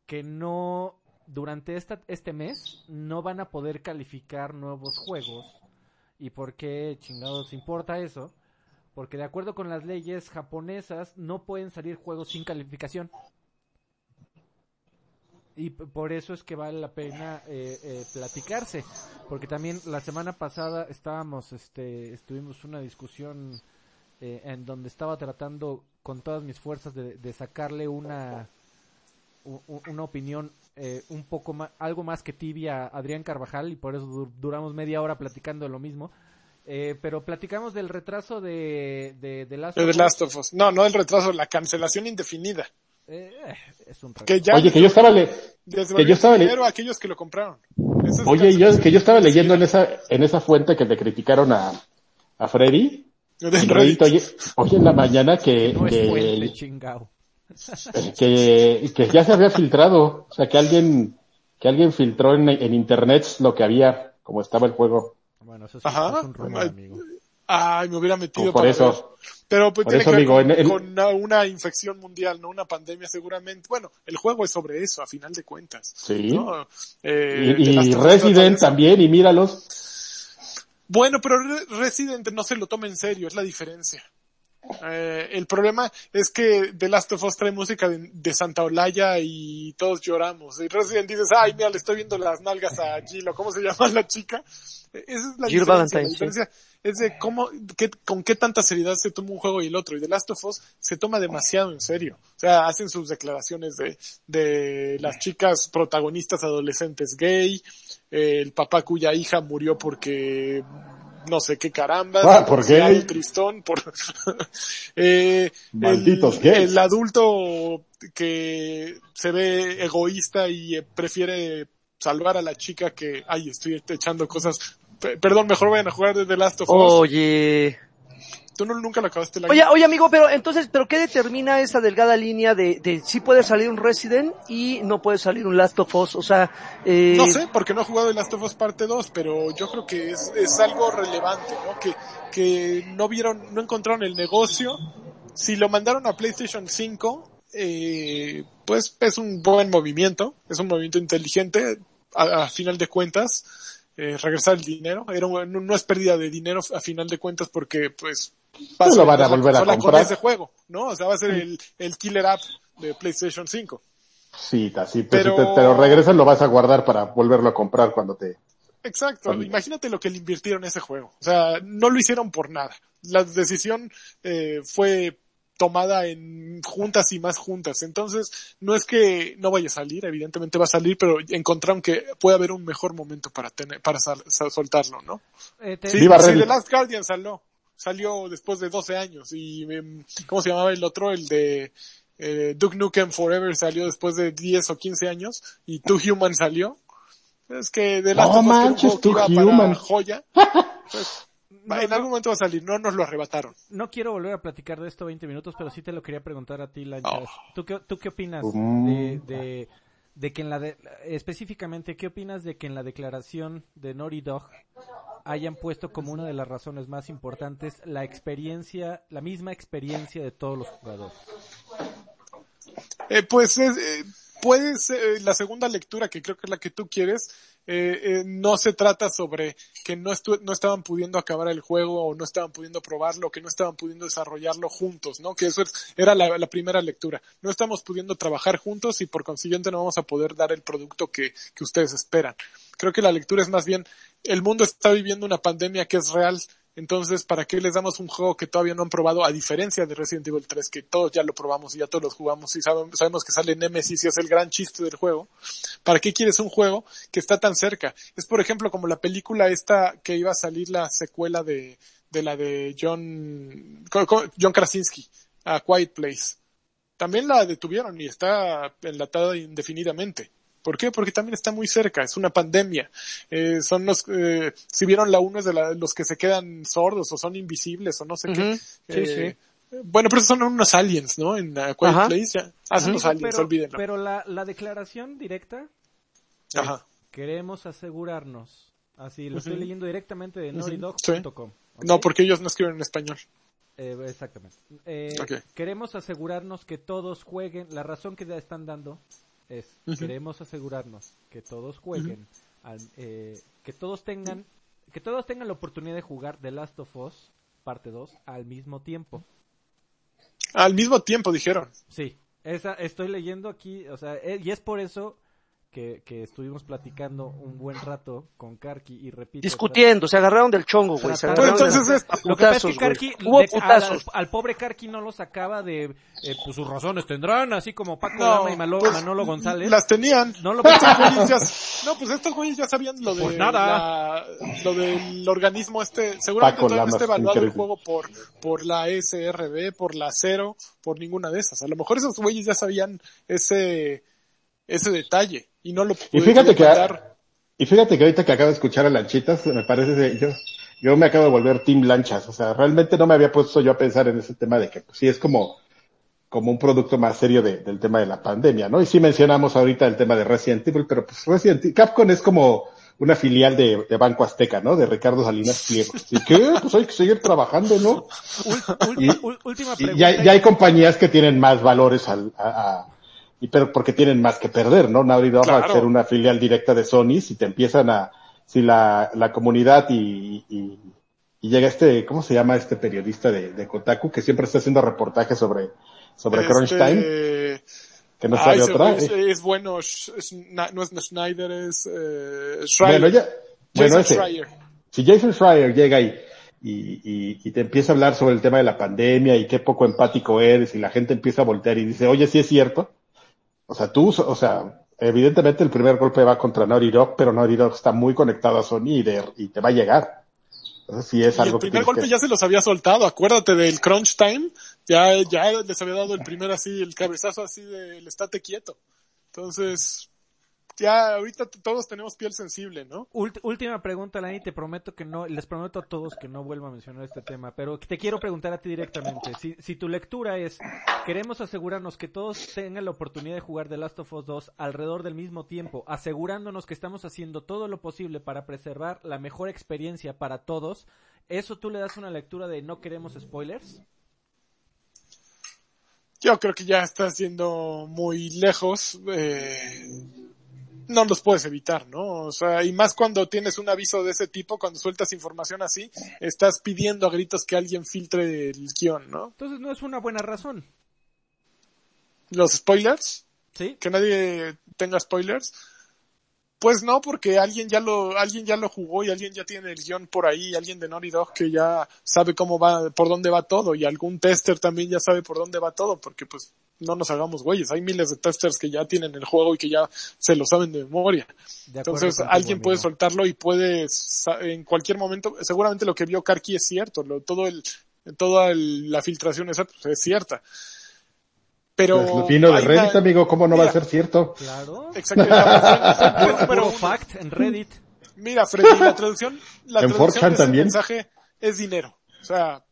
que no, durante esta, este mes, no van a poder calificar nuevos juegos. ¿Y por qué chingados importa eso? Porque de acuerdo con las leyes japonesas, no pueden salir juegos sin calificación. Y por eso es que vale la pena eh, eh, platicarse. Porque también la semana pasada estábamos, este, estuvimos una discusión eh, en donde estaba tratando con todas mis fuerzas de, sacarle una una opinión eh, un poco más algo más que tibia a Adrián Carvajal y por eso dur- duramos media hora platicando de lo mismo Eh, pero platicamos del retraso de de, de Last of The Us. Last of Us. No, no el retraso, la cancelación indefinida. Eh, es un Que ya Oye, que yo estaba le, que yo estaba le- dinero a aquellos que lo compraron. Es oye, yo, que yo estaba leyendo en esa, en esa fuente que le criticaron a, a Freddy, Reddit. Oye, oye en la mañana que, no que fuente que, que ya se había filtrado, o sea, que alguien, que alguien filtró en, en internet lo que había, como estaba el juego. Bueno, eso es, Ajá. es un rumor, Ay, amigo. Ay, me hubiera metido Por para eso. ver. Pero pues Por tiene eso, que ver amigo, con, en el- con una, una infección mundial, no una pandemia seguramente. Bueno, el juego es sobre eso, a final de cuentas. Sí. ¿no? Eh, Y, Resident también, y míralos. Bueno, pero Re- Resident no se lo toma en serio, es la diferencia. Eh, el problema es que The Last of Us trae música de, de Santa Olaya y todos lloramos. Y Resident dices, ay, mira, le estoy viendo las nalgas a Gilo, ¿cómo se llama la chica? Esa es la Jill diferencia. La diferencia es de cómo, qué, con qué tanta seriedad se toma un juego y el otro. Y The Last of Us se toma demasiado en serio. O sea, hacen sus declaraciones de, de las chicas protagonistas adolescentes gay, eh, el papá cuya hija murió porque no sé qué carambas. Ah, ¿por qué? demasiado tristón, por, eh, Malditos el, el adulto que se ve egoísta y eh, prefiere salvar a la chica que, ay, estoy echando cosas. P- Perdón, mejor vayan a jugar de The Last of Us. Oye. Tú no, nunca lo acabaste la Oye, oye amigo, pero entonces, ¿pero qué determina esa delgada línea de, de si puede salir un Resident y no puede salir un Last of Us? O sea, eh, No sé, porque no he jugado The Last of Us parte 2, pero yo creo que es, es algo relevante, ¿no? Que, que no vieron, no encontraron el negocio. Si lo mandaron a PlayStation 5, eh, pues es un buen movimiento, es un movimiento inteligente, a, a final de cuentas, eh, regresar el dinero. Era un- no, no es pérdida de dinero a final de cuentas porque, pues, va Pues lo van a volver a comprar. ese juego, ¿no? O sea, va a ser el, el killer app de PlayStation 5. Sí, así, pues, Pero- si te, te lo regresan, lo vas a guardar para volverlo a comprar cuando te... Exacto, imagínate lo que le invirtieron en ese juego. O sea, no lo hicieron por nada. La decisión eh, fue tomada en juntas y más juntas. Entonces, no es que no vaya a salir, evidentemente va a salir, pero encontraron que puede haber un mejor momento para tener, para sal- sal- soltarlo, ¿no? Eh, te- Sí, sí, Reddit. The Last Guardian salió. Salió después de 12 años. Y, em, ¿cómo se llamaba el otro? El de eh, Duke Nukem Forever salió después de 10 o 15 años. Y Two Human salió. Es que The Last No que un manches, juego que iba para joya. pues, No, en algún momento va a salir. No nos lo arrebataron. No quiero volver a platicar de esto 20 minutos, pero sí te lo quería preguntar a ti, Lanchas. Oh. ¿Tú, qué, ¿Tú qué opinas de, de, de que en la de, específicamente, qué opinas de que en la declaración de Naughty Dog hayan puesto como una de las razones más importantes la experiencia, la misma experiencia de todos los jugadores? Eh, pues es, eh, puede ser eh, la segunda lectura, que creo que es la que tú quieres, eh, eh, no se trata sobre que no, estu- no estaban pudiendo acabar el juego o no estaban pudiendo probarlo, que no estaban pudiendo desarrollarlo juntos, ¿no? Que eso es- era la, la primera lectura. No estamos pudiendo trabajar juntos y por consiguiente no vamos a poder dar el producto que, que ustedes esperan. Creo que la lectura es más bien, el mundo está viviendo una pandemia que es real, entonces, ¿para qué les damos un juego que todavía no han probado? A diferencia de Resident Evil 3, que todos ya lo probamos y ya todos los jugamos y sabemos, sabemos que sale Nemesis y es el gran chiste del juego. ¿Para qué quieres un juego que está tan cerca? Es, por ejemplo, como la película esta que iba a salir la secuela de, de la de John, John Krasinski, a Quiet Place. También la detuvieron y está enlatada indefinidamente. ¿Por qué? Porque también está muy cerca, es una pandemia. Eh, son los, eh, si vieron la uno es de la- los que se quedan sordos o son invisibles o no sé qué. sí, Eh, Bueno, pero son unos aliens, ¿no? En uh, Quiet Ajá. Place ya. Hacen Sí, los aliens, pero, olvídenlo. pero la, la declaración directa es, Ajá. queremos asegurarnos, así lo estoy leyendo directamente de Ujú, naughtydog.com. ¿ok? No, porque ellos no escriben en español. Eh, exactamente. Eh, Ok. Queremos asegurarnos que todos jueguen. La razón que ya están dando es queremos asegurarnos que todos jueguen, al- eh, que todos tengan, que todos tengan la oportunidad de jugar The Last of Us parte 2 al mismo tiempo. Al mismo tiempo dijeron. Sí, esa estoy leyendo aquí, o sea, eh, y es por eso que, que estuvimos platicando un buen rato con Karki y repito. discutiendo, se agarraron del chongo, güey. Se agarraron entonces de- es- a Lo que pasa es que putazos. Karki, Hubo de- al, putazos. al pobre Karki no lo sacaba de, eh, pues sus razones tendrán, así como Paco No, Lama y Malo- pues, Manolo González. Las tenían. No lo Estos güeyes ya, no, pues estos güeyes ya sabían lo de Pues nada. la- lo del organismo este. Seguramente Paco todavía no Lamas, está evaluado el increíble. juego por, por la SRB, por la Cero, por ninguna de esas. A lo mejor esos güeyes ya sabían ese, ese detalle y no lo Y fíjate que, y fíjate que ahorita que acabo de escuchar a Lanchitas, me parece, que yo, yo me acabo de volver Team Lanchas, o sea, realmente no me había puesto yo a pensar en ese tema de que, pues sí, es como, como un producto más serio de, del tema de la pandemia, ¿no? Y sí mencionamos ahorita el tema de Resident Evil, pero pues Resident Evil, Capcom es como una filial de, de Banco Azteca, ¿no? De Ricardo Salinas Pliego. ¿Y qué? Pues hay que seguir trabajando, ¿no? Y- última Y pregunta. ya, ya hay compañías que tienen más valores al, a- y pero porque tienen más que perder, ¿no? Dog al Claro. ser una filial directa de Sony, si te empiezan a, si la, la comunidad y, y, y llega este, ¿cómo se llama este periodista de, de Kotaku que siempre está haciendo reportajes sobre, sobre Crunch Este, Time, que no sabe otra? es, es bueno, Schna- no es Schneider, es eh, Schreier. bueno, ya, bueno, ese, Schreier. si Jason Schreier llega y, y, y te empieza a hablar sobre el tema de la pandemia y qué poco empático eres y la gente empieza a voltear y dice, oye, sí es cierto. O sea, tú, o sea, evidentemente el primer golpe va contra Naughty Dog, pero Naughty Dog está muy conectado a Sony y, de- y te va a llegar. Entonces sí es Y algo el primer golpe que- ya se los había soltado, acuérdate del crunch time, ya, ya les había dado el primer así, el cabezazo así del estate quieto. Entonces, ya ahorita todos tenemos piel sensible, ¿no? Ult- última pregunta, Lani, te prometo que no, les prometo a todos que no vuelva a mencionar este tema, pero te quiero preguntar a ti directamente. Si, si tu lectura es, queremos asegurarnos que todos tengan la oportunidad de jugar The Last of Us 2 alrededor del mismo tiempo, asegurándonos que estamos haciendo todo lo posible para preservar la mejor experiencia para todos, ¿eso tú le das una lectura de no queremos spoilers? Yo creo que ya estás yendo muy lejos, eh, no los puedes evitar, ¿no? O sea, y más cuando tienes un aviso de ese tipo, cuando sueltas información así, estás pidiendo a gritos que alguien filtre el guion, ¿no? Entonces no es una buena razón, Los spoilers, ¿sí? que nadie tenga spoilers. Pues no, porque alguien ya lo, alguien ya lo jugó y alguien ya tiene el guion por ahí, alguien de Naughty Dog que ya sabe cómo va, por dónde va todo, y algún tester también ya sabe por dónde va todo, porque pues no nos hagamos güeyes, hay miles de testers que ya tienen el juego y que ya se lo saben de memoria. De Entonces alguien puede soltarlo y puede en cualquier momento, seguramente lo que vio Karki es cierto, lo, todo el, toda el- la filtración esa pues, es cierta. Pero Pues lo vino de Reddit, una- amigo, ¿cómo no va a ser cierto? Claro. Puro uno. fact en Reddit. Mira, Freddy, la traducción, la ¿En traducción 4chan de ese también? mensaje es dinero. O sea,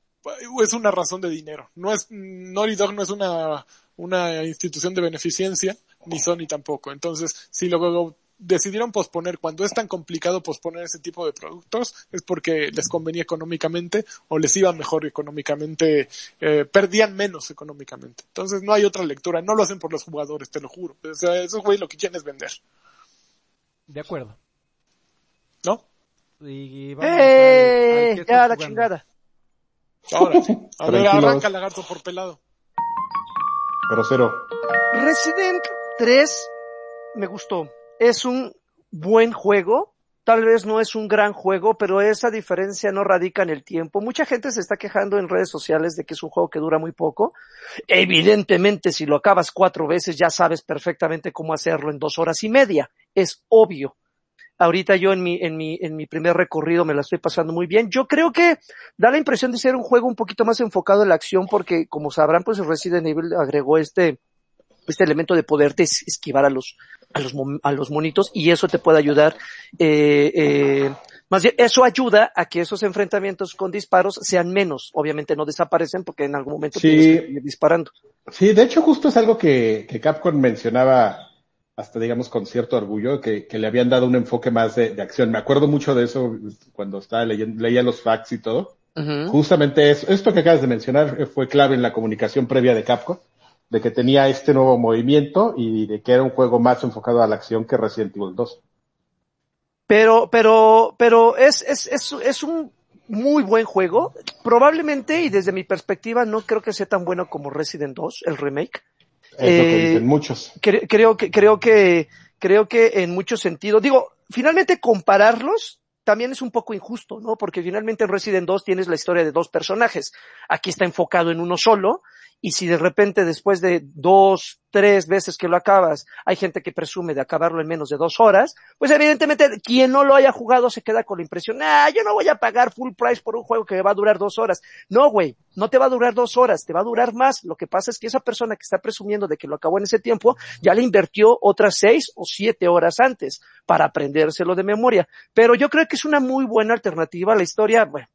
es una razón de dinero. No es, Naughty Dog no es una, una institución de beneficencia, ni Sony tampoco. Entonces, si luego decidieron posponer, cuando es tan complicado posponer ese tipo de productos, es porque les convenía económicamente o les iba mejor económicamente, eh, perdían menos económicamente. Entonces no hay otra lectura, no lo hacen por los jugadores, te lo juro. O sea, esos güey lo que quieren es vender, De acuerdo. ¿no? Y vamos al- al que estás Ya la jugando. chingada. Ahora, a ver, arranca lagarto por pelado. Pero cero. Resident 3 me gustó. Es un buen juego. Tal vez no es un gran juego, pero esa diferencia no radica en el tiempo. Mucha gente se está quejando en redes sociales de que es un juego que dura muy poco. Evidentemente, si lo acabas cuatro veces, ya sabes perfectamente cómo hacerlo en dos horas y media. Es obvio. Ahorita yo en mi, en mi, en mi primer recorrido me la estoy pasando muy bien. Yo creo que da la impresión de ser un juego un poquito más enfocado en la acción porque, como sabrán, pues Resident Evil agregó este, este elemento de poderte es- esquivar a los, a los, a los monitos y eso te puede ayudar, eh, eh, más bien, eso ayuda a que esos enfrentamientos con disparos sean menos. Obviamente no desaparecen porque en algún momento Sí. tienes que seguir disparando. Sí, de hecho justo es algo que, que Capcom mencionaba hasta digamos con cierto orgullo, que, que le habían dado un enfoque más de, de acción. Me acuerdo mucho de eso cuando estaba leyendo, leía los facts y todo. Ujú. Justamente eso, esto que acabas de mencionar fue clave en la comunicación previa de Capcom, de que tenía este nuevo movimiento y de que era un juego más enfocado a la acción que Resident Evil 2. Pero, pero, pero es, es, es, es un muy buen juego. Probablemente, y desde mi perspectiva, no creo que sea tan bueno como Resident 2, el remake. Es lo que Eh, dicen muchos. Cre- creo que, creo que, creo que en muchos sentidos, digo, finalmente compararlos también es un poco injusto, ¿no? Porque finalmente en Resident 2 tienes la historia de dos personajes. Aquí está enfocado en uno solo. Y si de repente después de dos, tres veces que lo acabas, hay gente que presume de acabarlo en menos de dos horas, pues evidentemente quien no lo haya jugado se queda con la impresión, ah, yo no voy a pagar full price por un juego que va a durar dos horas. No, güey, no te va a durar dos horas, te va a durar más. Lo que pasa es que esa persona que está presumiendo de que lo acabó en ese tiempo, ya le invirtió otras seis o siete horas antes para aprendérselo de memoria. Pero yo creo que es una muy buena alternativa. La historia, bueno,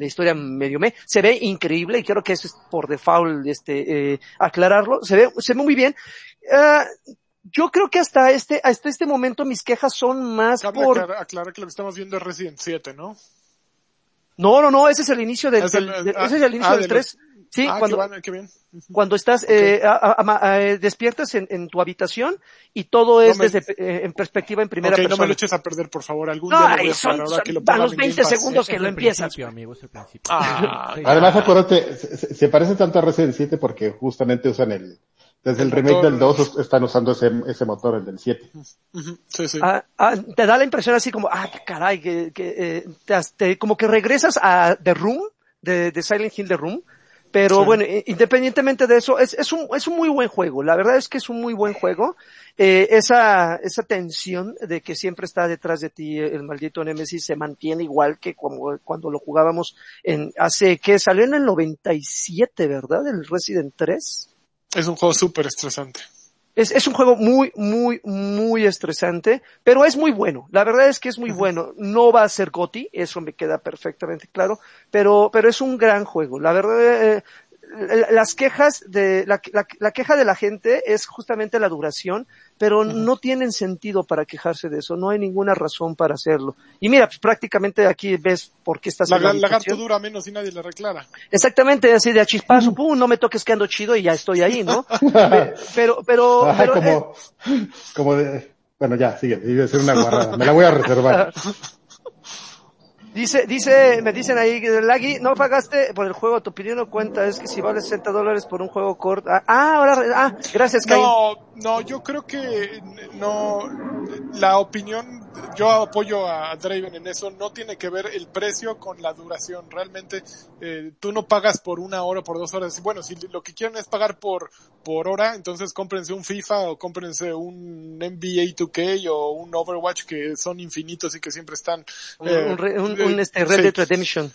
la historia medio me, se ve increíble y creo que eso es por default, este, eh, aclararlo, se ve, se ve muy bien. Uh, yo creo que hasta este, hasta este momento mis quejas son más Cabe por... aclarar, aclarar que lo que estamos viendo es Resident 7, ¿no? No, no, no, ese es el inicio del, Es el- del- del- ah, ese es el inicio ah, del de 3. Sí, ah, cuando, qué, bueno, qué bien. cuando estás, eh, a- a- a- eh, despiertas en, en tu habitación y todo es No me- desde, eh, en perspectiva en primera Ok, no me persona. lo eches a perder, por favor. Algún No, día lo voy ay, a son- ahora son- que lo a pongan los en Game 20 Pass. segundos que lo empiezas. amigo, es el principio. Ah. Sí. Además, acuérdate, se, se- parece tanto a Resident 7 porque justamente usan el, desde el, El remake motor. del 2 están usando ese, ese motor, el del 7. Ujú, Sí, sí. Ah, ah, te da la impresión así como, ah, caray, que, que eh, te, has- te- como que regresas a The Room, de, de Silent Hill The Room, pero Sí. bueno, independientemente de eso, es, es un, es un muy buen juego, la verdad es que es un muy buen juego, eh, esa, esa tensión de que siempre está detrás de ti el maldito Nemesis se mantiene igual que como cuando lo jugábamos en, hace, que salió en el 97, ¿verdad? El Resident 3. Es un juego súper estresante. Es, es un juego muy, muy, muy estresante, pero es muy bueno. La verdad es que es muy bueno. No va a ser GOTI, eso me queda perfectamente claro, pero, pero es un gran juego. La verdad, eh, las quejas de, la, la, la queja de la gente es justamente la duración, pero no tienen sentido para quejarse de eso. No hay ninguna razón para hacerlo. Y mira, pues prácticamente aquí ves por qué estás La, en la la- lagarto dura menos y nadie le reclara. Exactamente, así de a chispazo, pum, no me toques que ando chido y ya estoy ahí, ¿no? Pe- Pero, pero, Ay, pero, eh, como, como de, bueno, ya, sigue, iba a ser una guarrada, me la voy a reservar. Dice, dice, me dicen ahí, Lagui, no pagaste por el juego, tu opinión no cuenta, es que si vale 60 dólares por un juego corto. Ah, ah, ahora, ah, gracias, Caín. No, no, yo creo que no, la opinión, yo apoyo a Draven en eso, no tiene que ver el precio con la duración. Realmente, eh, tú no pagas por una hora, por dos horas. Bueno, si lo que quieren es pagar por, por hora, entonces cómprense un FIFA o cómprense un NBA 2K o un Overwatch que son infinitos y que siempre están. Un, eh, un un- eh, un, este, Red sí. Dead Redemption.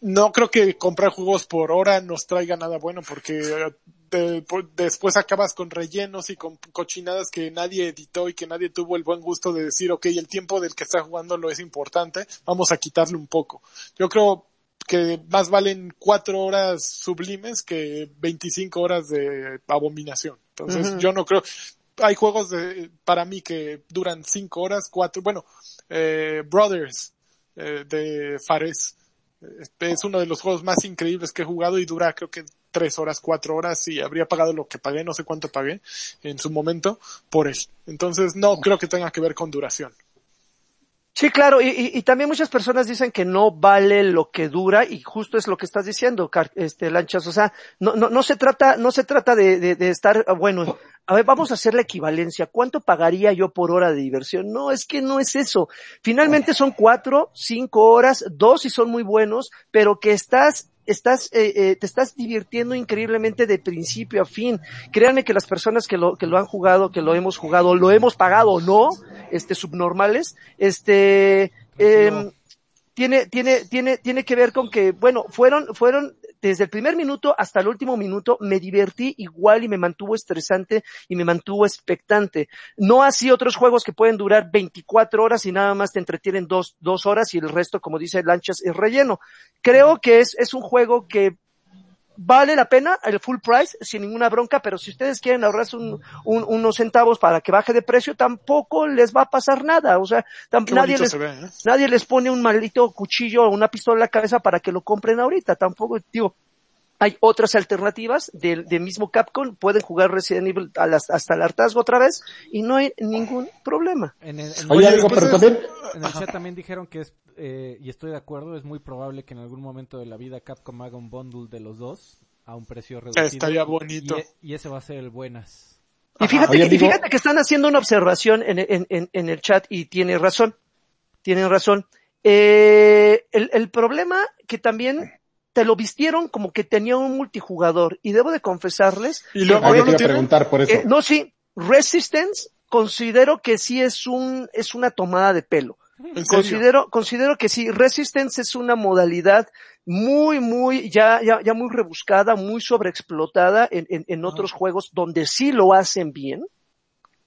No creo que comprar juegos por hora nos traiga nada bueno porque eh, de- después acabas con rellenos y con cochinadas que nadie editó y que nadie tuvo el buen gusto de decir, ok, el tiempo del que está jugando lo es importante, vamos a quitarle un poco. Yo creo que más valen cuatro horas sublimes que 25 horas de abominación. Entonces yo no creo, hay juegos de, para mí que duran cinco horas, cuatro, bueno, eh, Brothers eh, de Fares este es uno de los juegos más increíbles que he jugado y dura creo que tres horas, cuatro horas y habría pagado lo que pagué, no sé cuánto pagué en su momento por él. Entonces no creo que tenga que ver con duración. Sí, claro, y, y, también muchas personas dicen que no vale lo que dura y justo es lo que estás diciendo, este Lanchas, o sea, no, no, no se trata, no se trata de, de, de estar, bueno, a ver, vamos a hacer la equivalencia, ¿cuánto pagaría yo por hora de diversión? No, es que no es eso. Finalmente son cuatro, cinco horas, dos y son muy buenos, pero que estás estás, eh, eh, te estás divirtiendo increíblemente de principio a fin. Créanme que las personas que lo, que lo han jugado, que lo hemos jugado, lo hemos pagado o no, este, subnormales, este, eh, tiene, tiene, tiene, tiene que ver con que, bueno, fueron, fueron, desde el primer minuto hasta el último minuto me divertí igual y me mantuvo estresante y me mantuvo expectante. No así otros juegos que pueden durar 24 horas y nada más te entretienen dos, dos horas y el resto, como dice Lanchas, es relleno. Creo que es, es un juego que vale la pena el full price sin ninguna bronca, pero si ustedes quieren ahorrarse un, un, unos centavos para que baje de precio, tampoco les va a pasar nada. O sea, nadie les, se ve, ¿eh? nadie les pone un maldito cuchillo o una pistola en la cabeza para que lo compren ahorita. Tampoco, digo, hay otras alternativas del de mismo Capcom, pueden jugar Resident Evil a las- hasta el hartazgo otra vez y no hay ningún problema. En el, en- Oye, pero también, en el chat también dijeron que es, eh, y estoy de acuerdo, es muy probable que en algún momento de la vida Capcom haga un bundle de los dos a un precio reducido. Estaría bonito. Y, y ese va a ser el buenas. Y fíjate, Oye, que, y amigo. fíjate que están haciendo una observación en, en, en, en el chat y tiene razón. Tienen razón. Eh, el, el problema que también te lo vistieron como que tenía un multijugador y debo de confesarles Y ah, lo a tienen. preguntar por eso. Eh, no, sí, Resistance considero que sí es un, es una tomada de pelo. Considero, considero que sí, Resistance es una modalidad muy, muy, ya, ya, ya muy rebuscada, muy sobreexplotada en, en, en otros juegos donde sí lo hacen bien.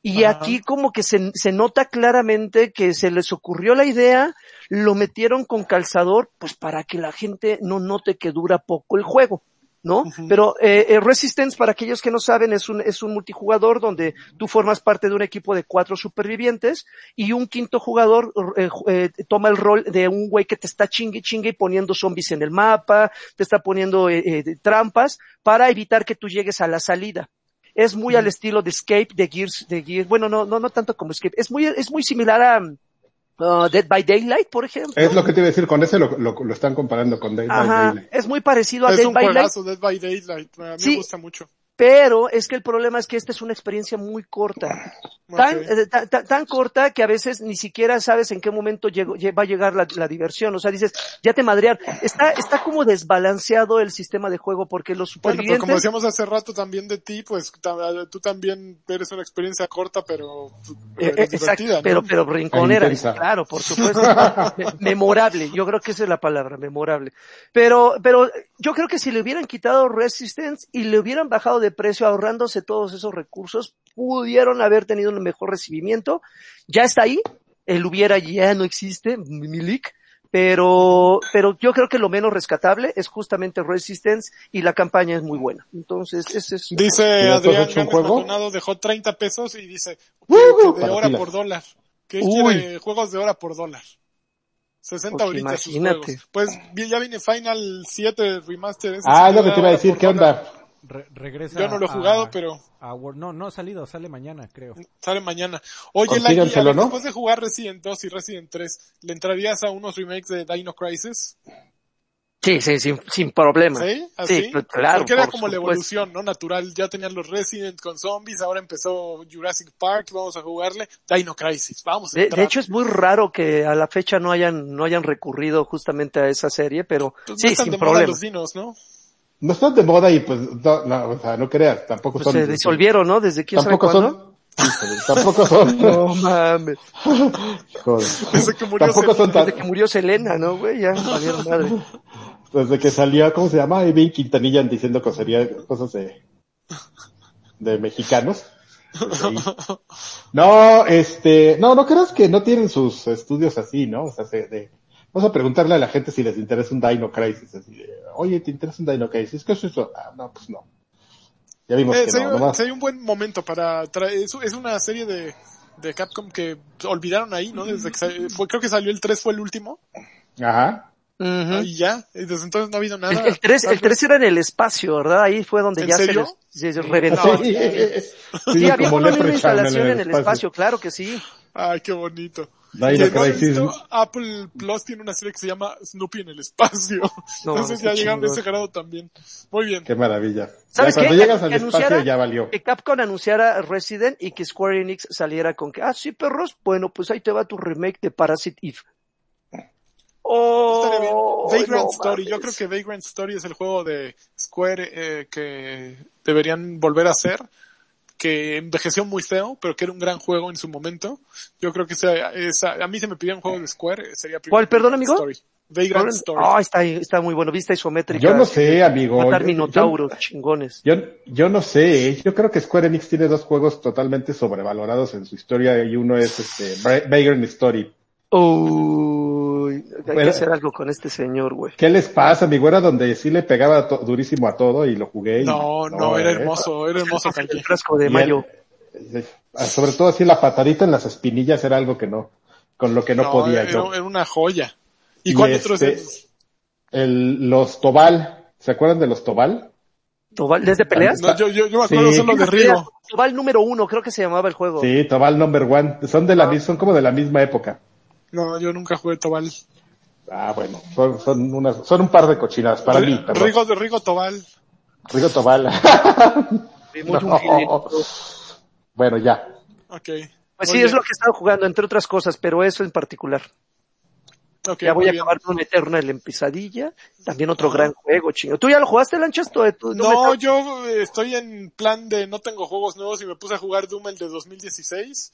Y Ajá. aquí como que se, se nota claramente que se les ocurrió la idea, lo metieron con calzador, pues para que la gente no note que dura poco el juego. ¿no? Pero eh, eh, Resistance, para aquellos que no saben, es un, es un multijugador donde tú formas parte de un equipo de cuatro supervivientes y un quinto jugador eh, eh toma el rol de un güey que te está chingue chingue poniendo zombies en el mapa, te está poniendo eh, eh, trampas para evitar que tú llegues a la salida. Es muy al estilo de Escape, de Gears, de Gears, bueno, no, no, no tanto como Escape, es muy, es muy similar a, Uh, Dead by Daylight, por ejemplo. Es lo que te iba a decir, con ese lo, lo, lo están comparando con Dead Ajá, by Daylight. Es muy parecido a es Dead un by juegazo, Daylight, Dead by Daylight. A mí Sí. me gusta mucho. Pero es que el problema es que esta es una experiencia muy corta. Tan, eh, tan, tan- tan corta que a veces ni siquiera sabes en qué momento llegó- lle- va a llegar la, la diversión. O sea, dices, ya te madrear. Está, está como desbalanceado el sistema de juego porque los Bueno, pero supervivientes... como decíamos hace rato también de ti, pues tú también eres una experiencia corta, pero, pero Eh, eh, exacto, divertida, ¿no? pero, pero rinconera, claro, por supuesto. Me- memorable, yo creo que esa es la palabra, memorable. Pero, pero yo creo que si le hubieran quitado Resistance y le hubieran bajado de precio ahorrándose todos esos recursos, pudieron haber tenido un mejor recibimiento. Ya está ahí, el hubiera ya no existe, Milik, pero, pero yo creo que lo menos rescatable es justamente Resistance y la campaña es muy buena. Entonces, ese es... Dice ¿Y entonces Adrián un Gámez juego? Maldonado dejó 30 pesos y dice que de hora por dólar. Que Uy. quiere juegos de hora por dólar. 60 Pues ahorita sus juegos. Pues ya viene Final 7 Remaster. Ah, es lo que te iba a decir, ¿qué dólar. onda? Re- regresa Yo no lo he a- jugado, pero a no, no ha salido, sale mañana, creo. sale mañana. Oye, a ver, ¿no? después de jugar Resident 2 y Resident 3, ¿le entrarías a unos remakes de Dino Crisis? Sí, sí, sin, sin problema. ¿Sí? ¿Así? Sí, claro, Porque era por como la evolución, ¿no? Natural. Ya tenían los Resident con zombies, ahora empezó Jurassic Park, vamos a jugarle. Dino Crisis, vamos a De, de hecho es muy raro que a la fecha no hayan no hayan recurrido justamente a esa serie, pero Pues no sí, están sin de moda los dinos, ¿no? No están de moda y pues, no, no, o sea, no creas, tampoco Pues son. se disolvieron, ¿no? Desde quién sabe Tampoco cuándo. son. Tampoco son. No mames. Joder. Desde que murió Tampoco son tan, Desde que murió Selena, ¿no, güey? Ya valieron madre. desde que salió, ¿cómo se llama? Evin Quintanilla diciendo cosería, cosas de, de mexicanos. Ahí. No, este, no, no creas que no tienen sus estudios así, ¿no? O sea, se- de, vamos a preguntarle a la gente si les interesa un Dino Crisis, así de, oye, ¿te interesa un Dino Crisis? ¿Qué es eso? Ah, no, pues no. Ya vimos Eh, que sería, no, nomás. sería un buen momento para traer, es, es una serie de, de Capcom que olvidaron ahí, ¿no? Desde que fue, creo que salió el 3 fue el último, Ajá. Y ya, y desde entonces no ha habido nada. El, el 3, el 3 era en el espacio, ¿verdad? Ahí fue donde ¿En ya serio? se les se reventó. No, Sí, Sí, había una instalación en el espacio, claro que sí. Ay, qué bonito. Dino no Crisis. visto, Apple Plus tiene una serie que se llama Snoopy en el espacio. No, Entonces ya llegaron a chingón. ese grado también. Muy bien. Qué maravilla. ¿Sabes ya cuando llegas al Que espacio anunciara- ya valió. Que Capcom anunciara Resident y que Square Enix saliera con que, ah, sí, perros, bueno, pues ahí te va tu remake de Parasite Eve. Oh, Vagrant no Story. Yo creo que Vagrant Story es el juego de Square eh, que deberían volver a hacer. Que envejeció muy feo, pero que era un gran juego en su momento. Yo creo que esa, esa- a mí se me pidiera un juego de Square, sería primero ¿Cuál, perdón, amigo? Story. Vagrant Story. Ah, está, está muy bueno, vista isométrica. Yo no sé, amigo. Matar Yo- minotauros, chingones. Yo, yo no sé, ¿eh? yo creo que Square Enix tiene dos juegos totalmente sobrevalorados en su historia y uno es este Vagrant Story. Uy, hay que Bueno. hacer algo con este señor, güey. ¿Qué les pasa, amigo? Era donde sí le pegaba to- durísimo a todo y lo jugué. y- no, no, era ¿eh? hermoso, era hermoso. El frasco de mayo. el- eh, sobre todo así la patadita en las espinillas era algo que no, con lo que no, podía era, yo. era una joya. ¿Y, Y cuál otro es este- el- los Tobal, ¿se acuerdan de los Tobal? Tobal, ¿desde peleas? No, yo, yo, yo me acuerdo Sí. solo de Rigo. Tobal número uno, creo que se llamaba el juego. Sí, Tobal number one. Son de la mis- son como de la misma época. No, yo nunca jugué Tobal. Ah, bueno, son, son unas, son un par de cochinadas para mí, perdón. Rigo de Rigo Tobal. Rigo Tobal. No. bueno, ya. Ok. Pues Muy sí, es lo que he estado jugando, entre otras cosas, pero eso en particular. Ok, ya voy a acabar con Eternal en pesadilla. También otro gran juego, chingo. ¿Tú ya lo jugaste, Lanchas? ¿Tú- tú- No, yo estoy en plan de no tengo juegos nuevos y me puse a jugar Doom el de 2016.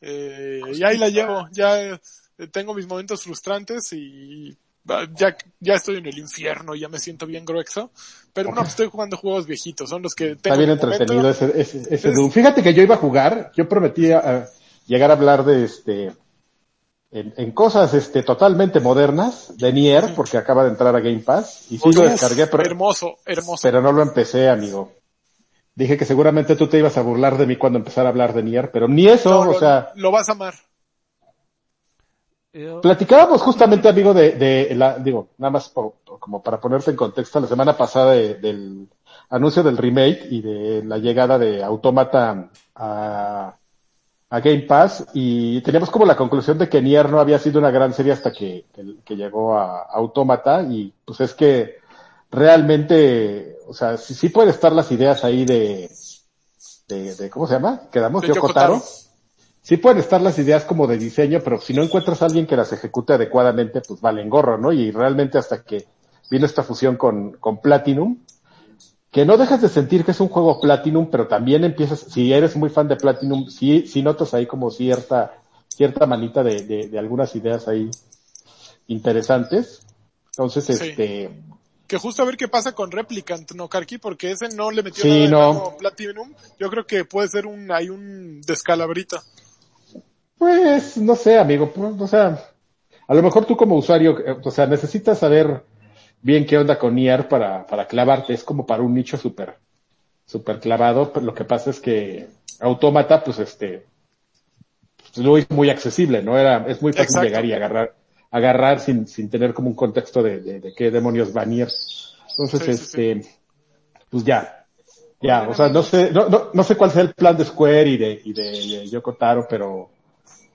Eh, y ahí la llevo. Ya eh, tengo mis momentos frustrantes y ah, ya, ya estoy en el infierno y ya me siento bien grueso. Pero no, estoy jugando juegos viejitos. Son los que tengo Está bien entretenido ese, ese, ese Es- Doom. Fíjate que yo iba a jugar, yo prometí a- a llegar a hablar de este, en, en cosas este totalmente modernas de Nier, porque acaba de entrar a Game Pass, y sí lo descargué, pero, Hermoso, hermoso. pero no lo empecé, amigo. Dije que seguramente tú te ibas a burlar de mí cuando empezara a hablar de Nier, pero ni eso, No, o lo, sea, lo vas a amar. Platicábamos justamente, amigo, de, de la, digo, nada más por- como para ponerte en contexto, la semana pasada de- del anuncio del remake y de la llegada de Automata a, a Game Pass y teníamos como la conclusión de que Nier no había sido una gran serie hasta que, que, que llegó a Automata y pues es que realmente, o sea, sí, sí pueden estar las ideas ahí de, de, de ¿cómo se llama? Quedamos, De Yoko Yoko Taro. Taro. Sí pueden estar las ideas como de diseño, pero si no encuentras a alguien que las ejecute adecuadamente, pues valen gorro, ¿no? Y realmente hasta que vino esta fusión con, con Platinum, que no dejas de sentir que es un juego Platinum, pero también empiezas, si eres muy fan de Platinum, sí, sí notas ahí como cierta, cierta manita de, de, de algunas ideas ahí interesantes. Entonces, Sí. este, Que justo a ver qué pasa con Replicant, ¿no, Karki? Porque ese no le metió Sí, nada no. Platinum. Yo creo que puede ser un, hay un descalabrita. Pues, no sé, amigo, pues, o sea, a lo mejor tú como usuario, eh, o sea, necesitas saber bien qué onda con Nier para, para clavarte, es como para un nicho súper, súper clavado, pero lo que pasa es que Autómata, pues este, pues, lo hizo muy accesible, ¿no? Era, es muy fácil Exacto. llegar y agarrar, agarrar sin, sin tener como un contexto de, de, de qué demonios va Nier. Entonces, Sí, sí, este, pues ya, ya, o sea, no sé, no, no, no sé cuál sea el plan de Square y de, y de, de Yoko Taro, pero,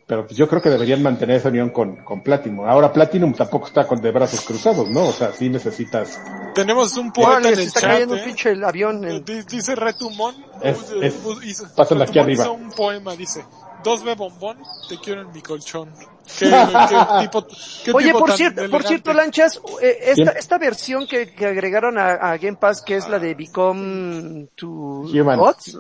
pero pues yo creo que deberían mantener esa unión con, con Platinum. Ahora Platinum tampoco está con de brazos cruzados, ¿no? O sea, sí necesitas, Tenemos un poeta Órale, en el está chat, cayendo un ¿eh? pinche el avión. En- Dice Retumón, Es- es- hizo, pásenlo aquí Retumón arriba. hizo un poema, dice, dos B bombón, te quiero en mi colchón. ¿Qué, qué tipo, qué Oye, tipo por tan cierto, por cierto, Lanchas, eh, esta, esta versión que, que agregaron a, a Game Pass, que es la de Become to Human. Gods,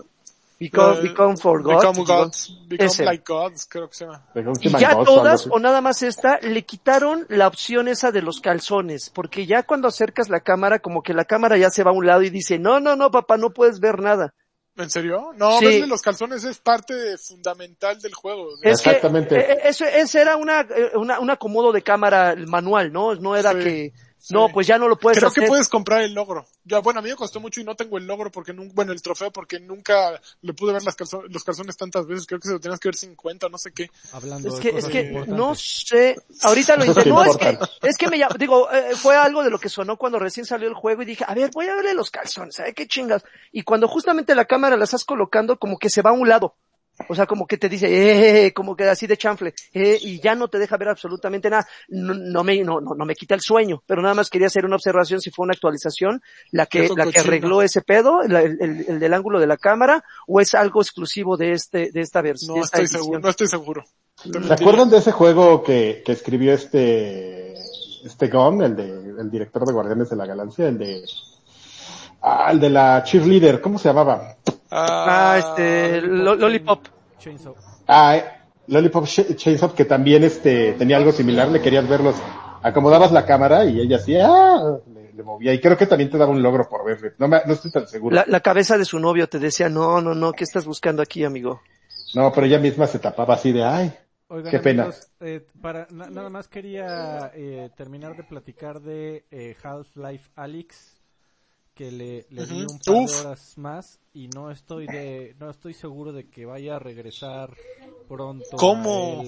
Become, Eh, become for Gods, Become Gods, Become Ese. like Gods, creo que se llama. Y ya Gods todas, o nada más esta, le quitaron la opción esa de los calzones, porque ya cuando acercas la cámara, como que la cámara ya se va a un lado y dice, no, no, no, papá, no puedes ver nada. ¿En serio? No, Sí. verle los calzones es parte fundamental del juego. Es Exactamente. que, eh, eso, ese era una, eh, una, un acomodo de cámara manual, ¿no? No era Sí, que, sí. no, pues ya no lo puedes Creo hacer. que puedes comprar el logro. Ya, bueno, a mí me costó mucho y no tengo el logro porque nunca, bueno, el trofeo porque nunca le pude ver las calzo- los calzones tantas veces. Creo que se lo tenías que ver 50, no sé qué. Hablando Es de que, es que, importantes. no sé, ahorita lo intento, no, es que, es que me llam- digo, eh, fue algo de lo que sonó cuando recién salió el juego y dije, a ver, voy a verle los calzones, ¿sabes qué chingas? Y cuando justamente la cámara la estás colocando, como que se va a un lado. O sea, como que te dice, eh, como que así de chanfle, eh, y ya no te deja ver absolutamente nada. No, no me, no, no, no me quita el sueño, pero nada más quería hacer una observación si fue una actualización la que, la que arregló ese pedo, la- el, el- el del ángulo de la cámara, o es algo exclusivo de este, de esta versión. No estoy seguro, no estoy seguro. Te ¿Se acuerdan de ese juego que, que escribió este, este Gon, el de, el director de Guardianes de la Galaxia, el de, ah, el de la cheerleader, ¿cómo se llamaba? Ah, este, lo- Lollipop. Chainsaw. Ah, eh, Lollipop Ch- Chainsaw, que también este, tenía algo similar, le querías verlos, acomodabas la cámara y ella hacía, ah, le, le movía, y creo que también te daba un logro por verle, no, me, no estoy tan seguro. La, la cabeza de su novio te decía, no, no, no, ¿qué estás buscando aquí, amigo? No, pero ella misma se tapaba así de, ay, Oigan, Qué pena. amigos, eh, para, na- nada más quería eh, terminar de platicar de eh, Half-Life Alyx, que le, le di un par Uf. de horas más y no estoy de, no estoy seguro de que vaya a regresar pronto. ¿Cómo?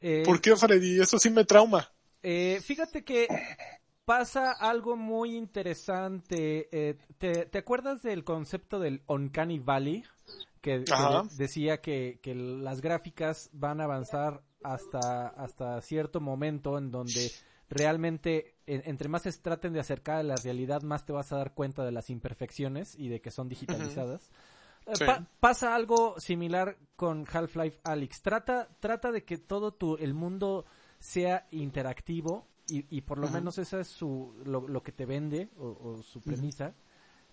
Eh, ¿Por qué, Freddy? Eso sí me trauma. eh, fíjate que pasa algo muy interesante. Eh, ¿te, te acuerdas del concepto del Uncanny Valley? Que, que decía que, que las gráficas van a avanzar hasta, hasta cierto momento en donde realmente en- entre más se traten de acercar a la realidad, más te vas a dar cuenta de las imperfecciones y de que son digitalizadas. Eh, Sí. pa- pasa algo similar con Half-Life Alyx. Trata, trata de que todo tu, el mundo sea interactivo y, y por lo menos esa es su, lo, lo que te vende o, o su premisa.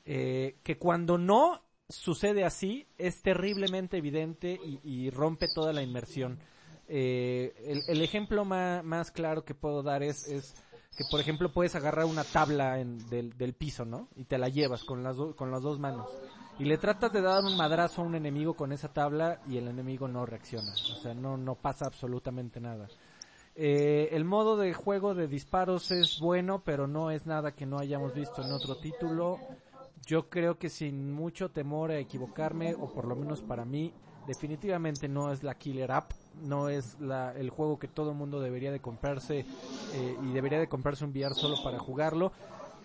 Eh, que cuando no sucede así es terriblemente evidente y, y rompe toda la inmersión. Eh, el, ejemplo más claro que puedo dar es, es que, por ejemplo, puedes agarrar una tabla en- del, del piso, ¿no? Y te la llevas con las, do- con las dos manos. Y le tratas de dar un madrazo a un enemigo con esa tabla y el enemigo no reacciona. O sea, no, no pasa absolutamente nada. Eh, el modo de juego de disparos es bueno, pero no es nada que no hayamos visto en otro título. Yo creo que sin mucho temor a equivocarme, o por lo menos para mí, definitivamente no es la killer app, no es la, el juego que todo mundo debería de comprarse eh, y debería de comprarse un VR solo para jugarlo.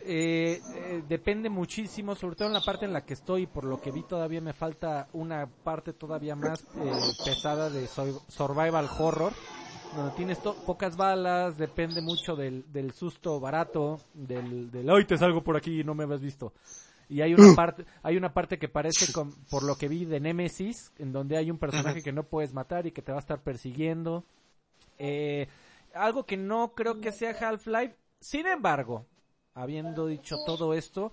Eh, eh, depende muchísimo, sobre todo en la parte en la que estoy, por lo que vi todavía me falta una parte todavía más eh, pesada de sur- survival horror, donde tienes pocas balas, depende mucho del, del susto barato, del, del hoy te salgo por aquí y no me habías visto. Y hay una parte, hay una parte que parece con- por lo que vi de Nemesis, en donde hay un personaje que no puedes matar y que te va a estar persiguiendo. Eh, algo que no creo que sea Half-Life. Sin embargo, habiendo dicho todo esto,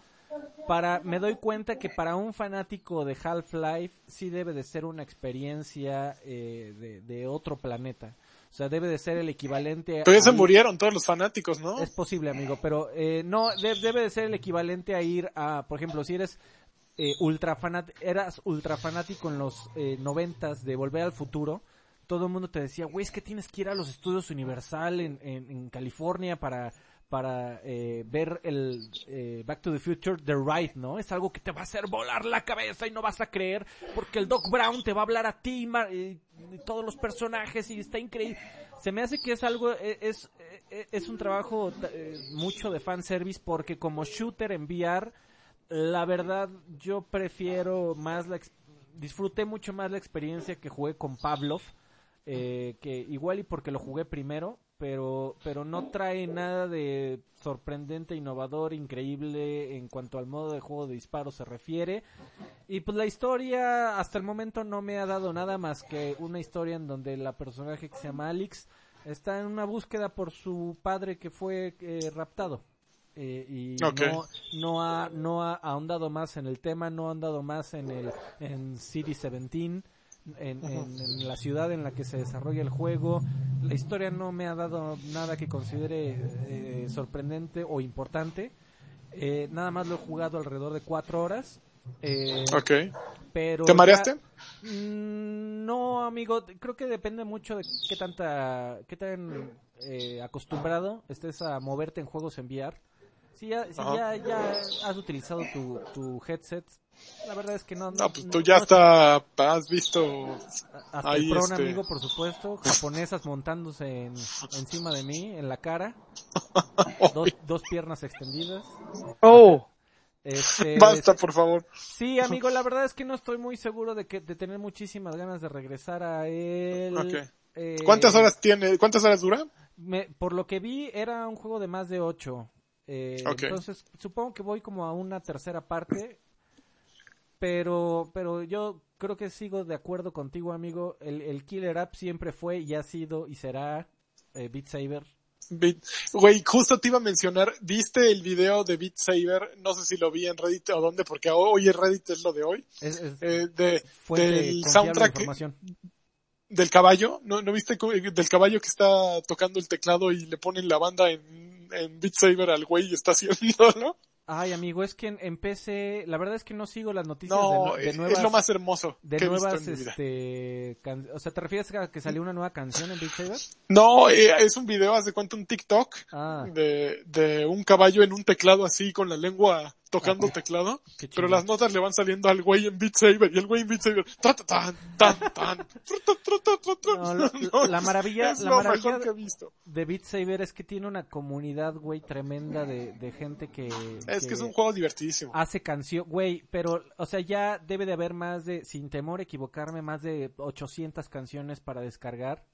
para, me doy cuenta que para un fanático de Half-Life sí debe de ser una experiencia eh, de, de otro planeta. O sea, debe de ser el equivalente Pero ya se murieron todos los fanáticos, ¿no? es posible, amigo, pero eh, no de- debe de ser el equivalente a ir a, por ejemplo, si eres eh, ultra fanat- eras ultra fanático en los eh, noventas de Volver al Futuro, todo el mundo te decía, güey, es que tienes que ir a los estudios Universal en, en, en California para para eh, ver el eh, Back to the Future The Ride, ¿no? Es algo que te va a hacer volar la cabeza y no vas a creer porque el Doc Brown te va a hablar a ti y, todos los personajes y está increíble. Se me hace que es algo, eh, es, eh, es un trabajo eh, mucho de fanservice porque como shooter en VR, la verdad yo prefiero más la, disfruté mucho más la experiencia que jugué con Pavlov, eh, que igual y porque lo jugué primero, pero, pero no trae nada de sorprendente, innovador, increíble en cuanto al modo de juego de disparo se refiere. Y pues la historia hasta el momento no me ha dado nada más que una historia en donde la personaje que se llama Alex está en una búsqueda por su padre que fue eh, raptado. Eh, y Ok. no, no, ha, no ha ahondado más en el tema, no ha ahondado más en el en City 17 en, en- en la ciudad en la que se desarrolla el juego. La historia no me ha dado nada que considere eh, sorprendente o importante. Eh, nada más lo he jugado alrededor de cuatro horas. Eh, Ok. pero ¿Te ya- mareaste? Mm, no, amigo, creo que depende mucho de qué tanta, qué tan eh, acostumbrado estés a moverte en juegos en VR. Si ya, si ya, ya has utilizado tu, tu headset, la verdad es que no. No, pues no- tú ya no- está, has visto hasta ahí, el este- amigo, por supuesto. Japonesas montándose en, encima de mí, en la cara. Dos, dos piernas extendidas. Oh, Este, Basta, por favor. Sí, amigo, la verdad es que no estoy muy seguro de que de tener muchísimas ganas de regresar a él. Eh, ¿Cuántas horas tiene? ¿Cuántas horas dura? me- por lo que vi, era un juego de más de ocho. Eh, Ok. Entonces, supongo que voy como a una tercera parte. Pero, pero yo creo que sigo de acuerdo contigo, amigo. El, el Killer App siempre fue y ha sido y será eh, Beat Saber. Beat- Güey, justo te iba a mencionar, ¿viste el video de Beat Saber? No sé si lo vi en Reddit o dónde, porque hoy en Reddit es lo de hoy. Es, es Eh, de, del soundtrack del caballo, ¿no, ¿no viste del caballo que está tocando el teclado y le ponen la banda en, en Beat Saber al güey y está haciéndolo? Ay, amigo, es que en, en PC, la verdad es que no sigo las noticias No, de, de es, nuevas, es lo más hermoso de que he visto nuevas, en este, can- o sea, ¿te refieres a que salió una nueva canción en Beat Saber? No, eh, es un video, haz de cuenta un TikTok Ah, de, de un caballo en un teclado así con la lengua tocando Ah, teclado, pero las notas le van saliendo al güey en Beat Saber y el güey en Beat Saber, ta, ta, tan, tan, tan. No, la- No, la maravilla- es la lo maravilla mejor que he visto. de Beat Saber es que tiene una comunidad, güey, tremenda de, de gente que, Es que es un juego divertidísimo. hace canción, güey, pero, o sea, ya debe de haber más de, sin temor a equivocarme, más de 800 canciones para descargar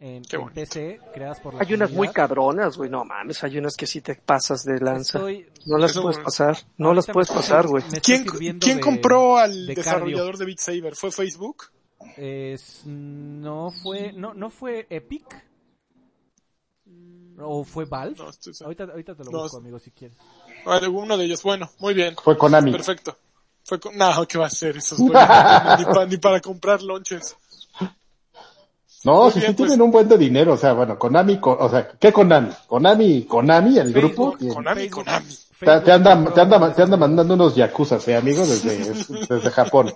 en, Qué en bonito. PC, creadas por la hay unas muy cabronas, güey. No mames, hay unas que sí te pasas de lanza. Estoy- No las Eso, puedes pasar, no las puedes pasar, güey. ¿Quién, sirviendo quién de- compró al de desarrollador de Beat Saber? ¿Fue Facebook? Es, no fue, no, no fue Epic. ¿O fue Valve? No, estoy seguro. ahorita, ahorita te lo No, busco, amigo, si quieres. Vale, uno de ellos. Bueno, muy bien. Fue Konami. Perfecto. Fue con... No, ¿qué va a hacer esos güeyes? ni, pa- ni para comprar lonches. No, Muy si bien, sí pues. tienen un buen de dinero, o sea, bueno, Konami, o sea, ¿qué Konami? Konami, Konami, el Facebook, grupo, que Konami, Facebook. Konami. te, anda, te, anda, te anda mandando unos yakuzas, eh, amigo, desde, desde Japón.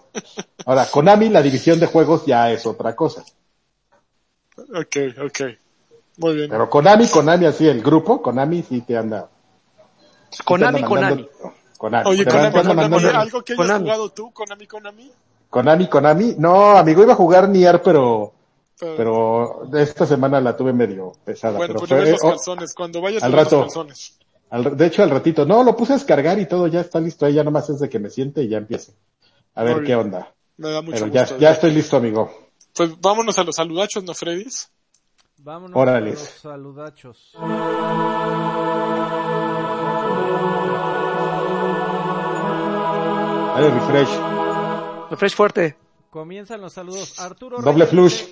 Ahora, Konami, la división de juegos ya es otra cosa. Ok, ok. Muy bien. Pero Konami, Konami así, el grupo, Konami sí te anda. te Konami, anda Konami. mandando- Konami. Oye, Te Konami, anda Konami, mandando- algo que hayas Konami. jugado tú, Konami, Konami. Konami, Konami. No, amigo, iba a jugar Nier, pero, Pero, pero esta semana la tuve medio pesada. bueno, pero pues fue- los oh. Cuando vayas al ves los rato. calzones. al- de hecho, al ratito. No, lo puse a descargar y todo ya está listo. Ahí ya nomás es de que me siente y ya empiece. A ver Muy qué bien. onda. Me da mucho Pero ya, gusto. ya estoy listo, amigo. Pues vámonos a los saludachos, ¿no, Freddys? Vámonos Órale. a los saludachos. Dale refresh. Refresh fuerte. Comienzan los saludos. Arturo Doble Reyes flush.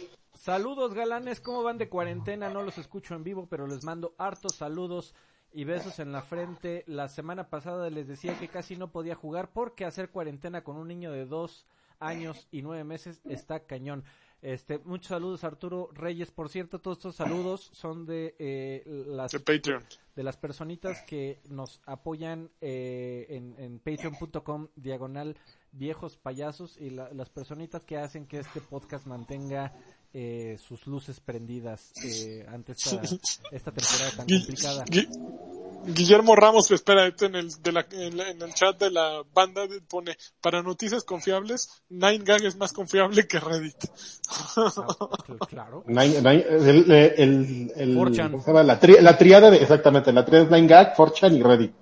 Saludos galanes, ¿cómo van de cuarentena? No los escucho en vivo, pero les mando hartos saludos y besos en la frente. La semana pasada les decía que casi no podía jugar porque hacer cuarentena con un niño de dos años y nueve meses está cañón. Este, muchos saludos Arturo Reyes. Por cierto, todos estos saludos son de eh, las De Patreon. de las personitas que nos apoyan eh, en, en patreon.com diagonal viejos payasos y la- las personitas que hacen que este podcast mantenga eh, sus luces prendidas eh, ante esta, esta temporada tan complicada. Gui- Guillermo Ramos, que espera este en el, de la- en, la- en el chat de la banda, pone, para noticias confiables, 9gag es más confiable que Reddit. Ah, cl- claro. Nine- nine- el, el, el- 4chan. ¿cómo se llama? La, tri- la triada de, exactamente, la triada es 9gag, 4chan y Reddit.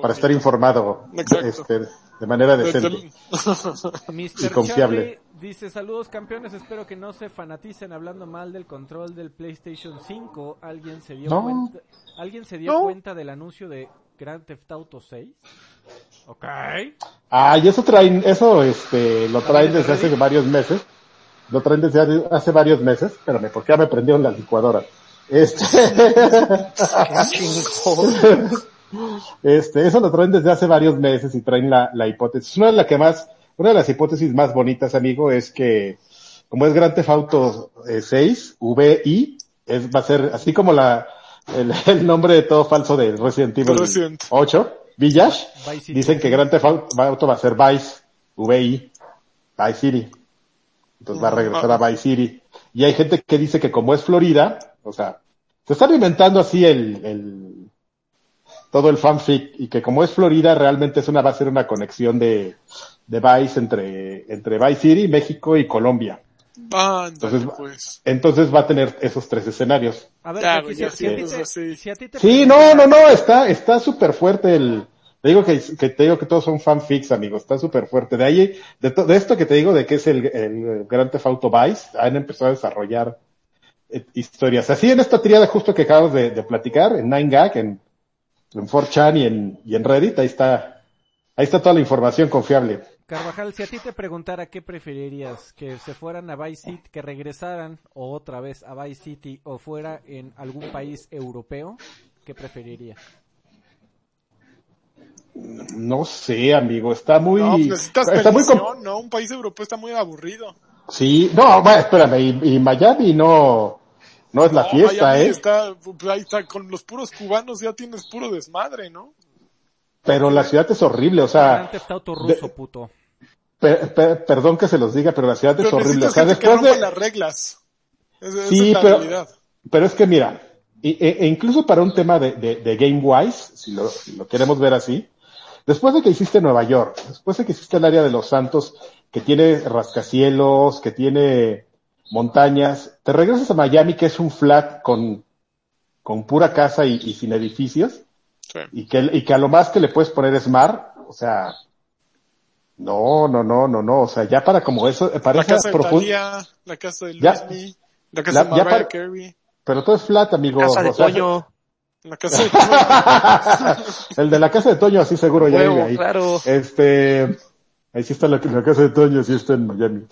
Para estar informado. Este, de manera decente. Mr. confiable. Charlie dice, saludos campeones, espero que no se fanaticen hablando mal del control del PlayStation 5. ¿Alguien se dio No. cuenta? ¿Alguien se dio No. cuenta del anuncio de Grand Theft Auto 6? Ok. Ah, y eso traen, eso este, lo traen desde hace Reddit. varios meses. Lo traen desde hace varios meses. Espérame, porque ya me prendieron la licuadora. Este, este, eso lo traen desde hace varios meses y traen la, la hipótesis. Una de las que más, una de las hipótesis más bonitas, amigo, es que, como es Grand Theft Auto eh, 6, VI, es, va a ser así como la, el, el nombre de todo falso de Resident Evil Resident. 8, Village. Vice City. Dicen que Grand Theft Auto va a ser Vice, VI, Vice City. Entonces va a regresar a Vice City. Y hay gente que dice que como es Florida, o sea, se están inventando así el, el, todo el fanfic y que como es Florida realmente es una, va a ser una conexión de, de Vice entre, entre Vice City, México y Colombia. Ándale, Entonces, pues. Entonces va a tener esos tres escenarios. A ver, si, a ti te, así. si a ti te Sí, no, no, no, está, está súper fuerte el, te digo que, que te digo que todos son fanfics, amigos, está súper fuerte. De ahí, de, to- de esto que te digo de que es el, el Grand Theft Auto Vice, han empezado a desarrollar eh, historias. Así en esta triada justo que acabamos de, de platicar, en 9gag, en, en 4chan y en, y en Reddit, ahí está, ahí está toda la información confiable. Carvajal, si a ti te preguntara qué preferirías, que se fueran a Vice City, que regresaran o otra vez a Vice City o fuera en algún país europeo, ¿qué preferirías? No sé, amigo, está muy, No, pues necesitas está muy, ¿no? Un país europeo está muy aburrido. sí, no, bueno, espérame, y, y Miami no, no es la No, fiesta, Miami eh. Está, pues, ahí está, con los puros cubanos ya tienes puro desmadre, ¿no? Pero la ciudad es horrible, o sea, ruso, puto. per- per- perdón que se los diga, pero la ciudad es horrible. O sea, que después de, las reglas. Sí, es la pero- realidad. pero es que mira, e, e incluso para un tema de, de, de game wise, si lo, si lo queremos ver así, después de que hiciste Nueva York, después de que hiciste el área de los Santos, que tiene rascacielos, que tiene montañas, te regresas a Miami, que es un flat con, con pura casa y, y sin edificios, Sí. y que, y que a lo más que le puedes poner es mar, o sea, no, no, no, no, no, o sea, ya para como eso, para La casa de Talía, la casa de Ya. Luismi, la casa La- de ya Mariah para- Carey, pero todo es flat, amigo. Casa de o sea, Toño. la casa de el de la casa de Toño, así seguro ya Huevo, vive ahí. claro. Este, ahí sí está la, la casa de Toño, sí está en Miami.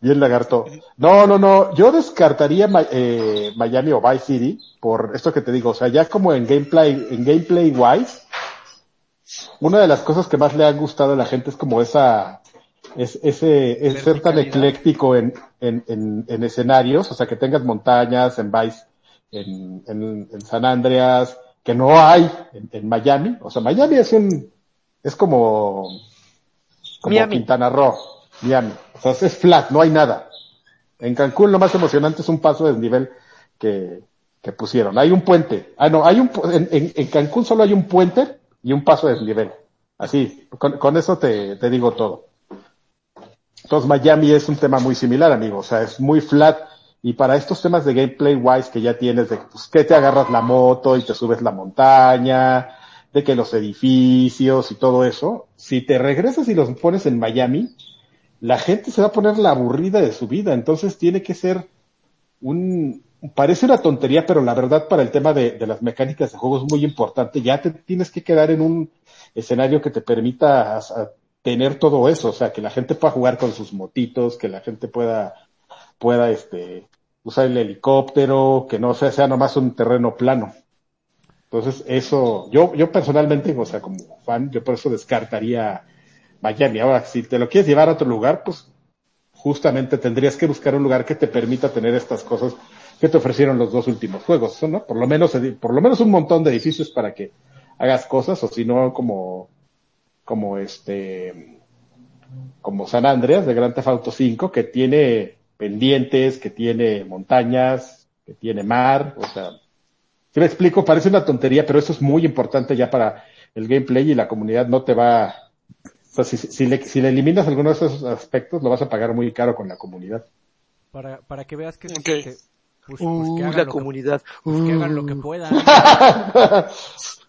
Bien lagarto. No, no, no, yo descartaría eh, Miami o Vice City por esto que te digo, o sea, ya como en gameplay, en gameplay wise, una de las cosas que más le ha gustado a la gente es como esa, es, ese, es ser tan ecléctico en, en, en, en escenarios, o sea, que tengas montañas en Vice, en, en, en San Andreas, que no hay en, en Miami. O sea, Miami es un, es como, como Miami. Quintana Roo, Miami. O sea, es flat, no hay nada. En Cancún lo más emocionante es un paso de nivel que, que pusieron. Hay un puente. Ah, no, hay un, en- en Cancún solo hay un puente y un paso de desnivel. Así, con, con eso te, te digo todo. Entonces Miami es un tema muy similar, amigo. O sea, es muy flat. Y para estos temas de gameplay wise que ya tienes, de pues, que te agarras la moto y te subes la montaña, de que los edificios y todo eso, si te regresas y los pones en Miami, la gente se va a poner la aburrida de su vida. Entonces tiene que ser un, parece una tontería, pero la verdad para el tema de, de las mecánicas de juego es muy importante. Ya te tienes que quedar en un escenario que te permita tener todo eso, o sea, que la gente pueda jugar con sus motitos, que la gente pueda, pueda, este, usar el helicóptero, que no sea, sea nomás un terreno plano. Entonces, eso, yo, yo personalmente, o sea, como fan, yo por eso descartaría Miami. Ahora, si te lo quieres llevar a otro lugar, pues justamente tendrías que buscar un lugar que te permita tener estas cosas que te ofrecieron los dos últimos juegos, ¿no? Por lo menos, por lo menos un montón de edificios para que hagas cosas, o si no, como, como este, como San Andreas de Theft Auto 5, que tiene pendientes, que tiene montañas, que tiene mar, o sea, si me explico, parece una tontería, pero eso es muy importante ya para el gameplay y la comunidad no te va, o sea, si, si le, si le eliminas alguno de esos aspectos, lo vas a pagar muy caro con la comunidad. Para, para que veas que, Ok. que- pues, pues que Uh, hagan la lo que- comunidad. pues que hagan lo que Uh. puedan.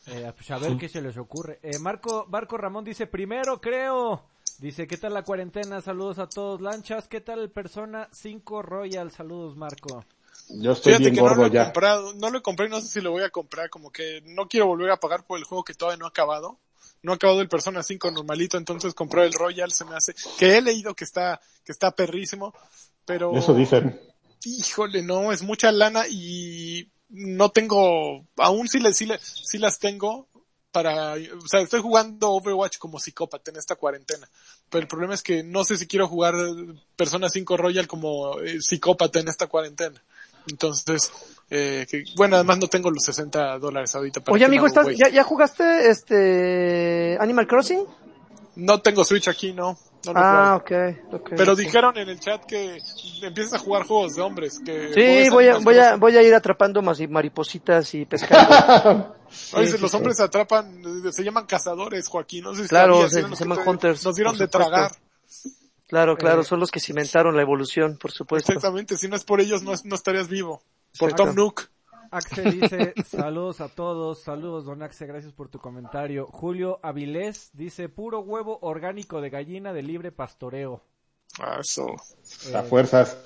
Eh, pues a ver qué se les ocurre. Eh, Marco, Marco Ramón dice, primero creo. Dice, ¿qué tal la cuarentena? Saludos a todos. Lanchas, ¿qué tal el Persona 5 Royal? Saludos, Marco. Yo estoy Fíjate bien que no lo he comprado, no lo compré, no sé si lo voy a comprar, como que no quiero volver a pagar por el juego que todavía no ha acabado. No ha acabado el Persona 5 normalito, entonces compré el Royal, se me hace, que he leído que está, que está perrísimo, pero... Eso dicen. Híjole, no, es mucha lana y no tengo, aún sí, le, sí, le- sí las tengo para, o sea, estoy jugando Overwatch como psicópata en esta cuarentena, pero el problema es que no sé si quiero jugar Persona 5 Royal como eh, psicópata en esta cuarentena. Entonces, eh, que, bueno, además no tengo los 60 dólares ahorita para Oye, amigo, me hago ¿estás, güey. ya, ¿ya jugaste este Animal Crossing? No tengo Switch aquí, no. no lo Ah, juego. ok, ok. Pero dijeron en el chat que empiezas a jugar juegos de hombres, que Sí, voy a, voy a, voy a ir atrapando maripositas y pescando. Oye, Sí, sí, los sí. hombres atrapan, se llaman cazadores, Joaquín. No sé si Claro, sabías, se- llaman te- hunters, Nos dieron de supuesto. tragar. Claro, claro, Eh, son los que cimentaron la evolución, por supuesto. Exactamente, si no es por ellos no, no estarías vivo. Por Exacto. Tom Nook. Axel dice, saludos a todos, saludos don Axel, gracias por tu comentario. Julio Avilés dice, puro huevo orgánico de gallina de libre pastoreo. Ah, eso. Eh, A fuerzas.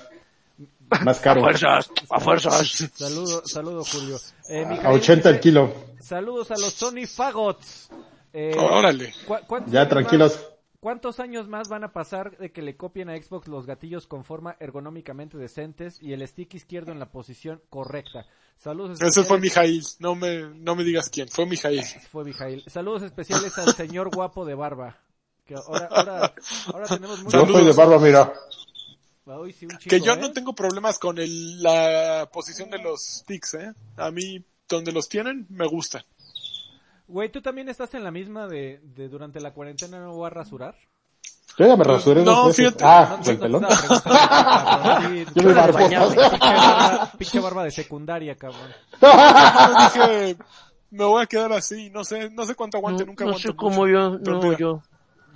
Más caro. fuerzas, a fuerzas. Saludo, saludo Julio. Eh, A Mijail 80 el kilo. Saludos a los Sony Fagots. Eh, Órale. ¿cu- cuántos Ya tranquilos. ¿Cuántos años más van a pasar de que le copien a Xbox los gatillos con forma ergonómicamente decentes y el stick izquierdo en la posición correcta? Saludos Ese fue Mijail. No me, no me digas quién. Fue Mijail. Fue Mijail. Saludos especiales al señor guapo de barba. Que ahora, ahora, ahora tenemos mucho... Yo soy de barba, mira. Uy, sí, un Que yo ¿eh? no tengo problemas con el, la posición de los sticks, ¿eh? A mí, donde los tienen, me gusta. Güey, ¿tú también estás en la misma de, de durante la cuarentena no voy a rasurar? Yo ya me rasuré No, dos veces. fíjate. Ah, No, el no, pelón. Yo me pinche barbo. barba- pinche barba de secundaria, cabrón. Yo dije, me voy a quedar así. No sé, no sé cuánto aguante, No, nunca no aguanto sé cómo mucho. yo, Pero no, mira, yo.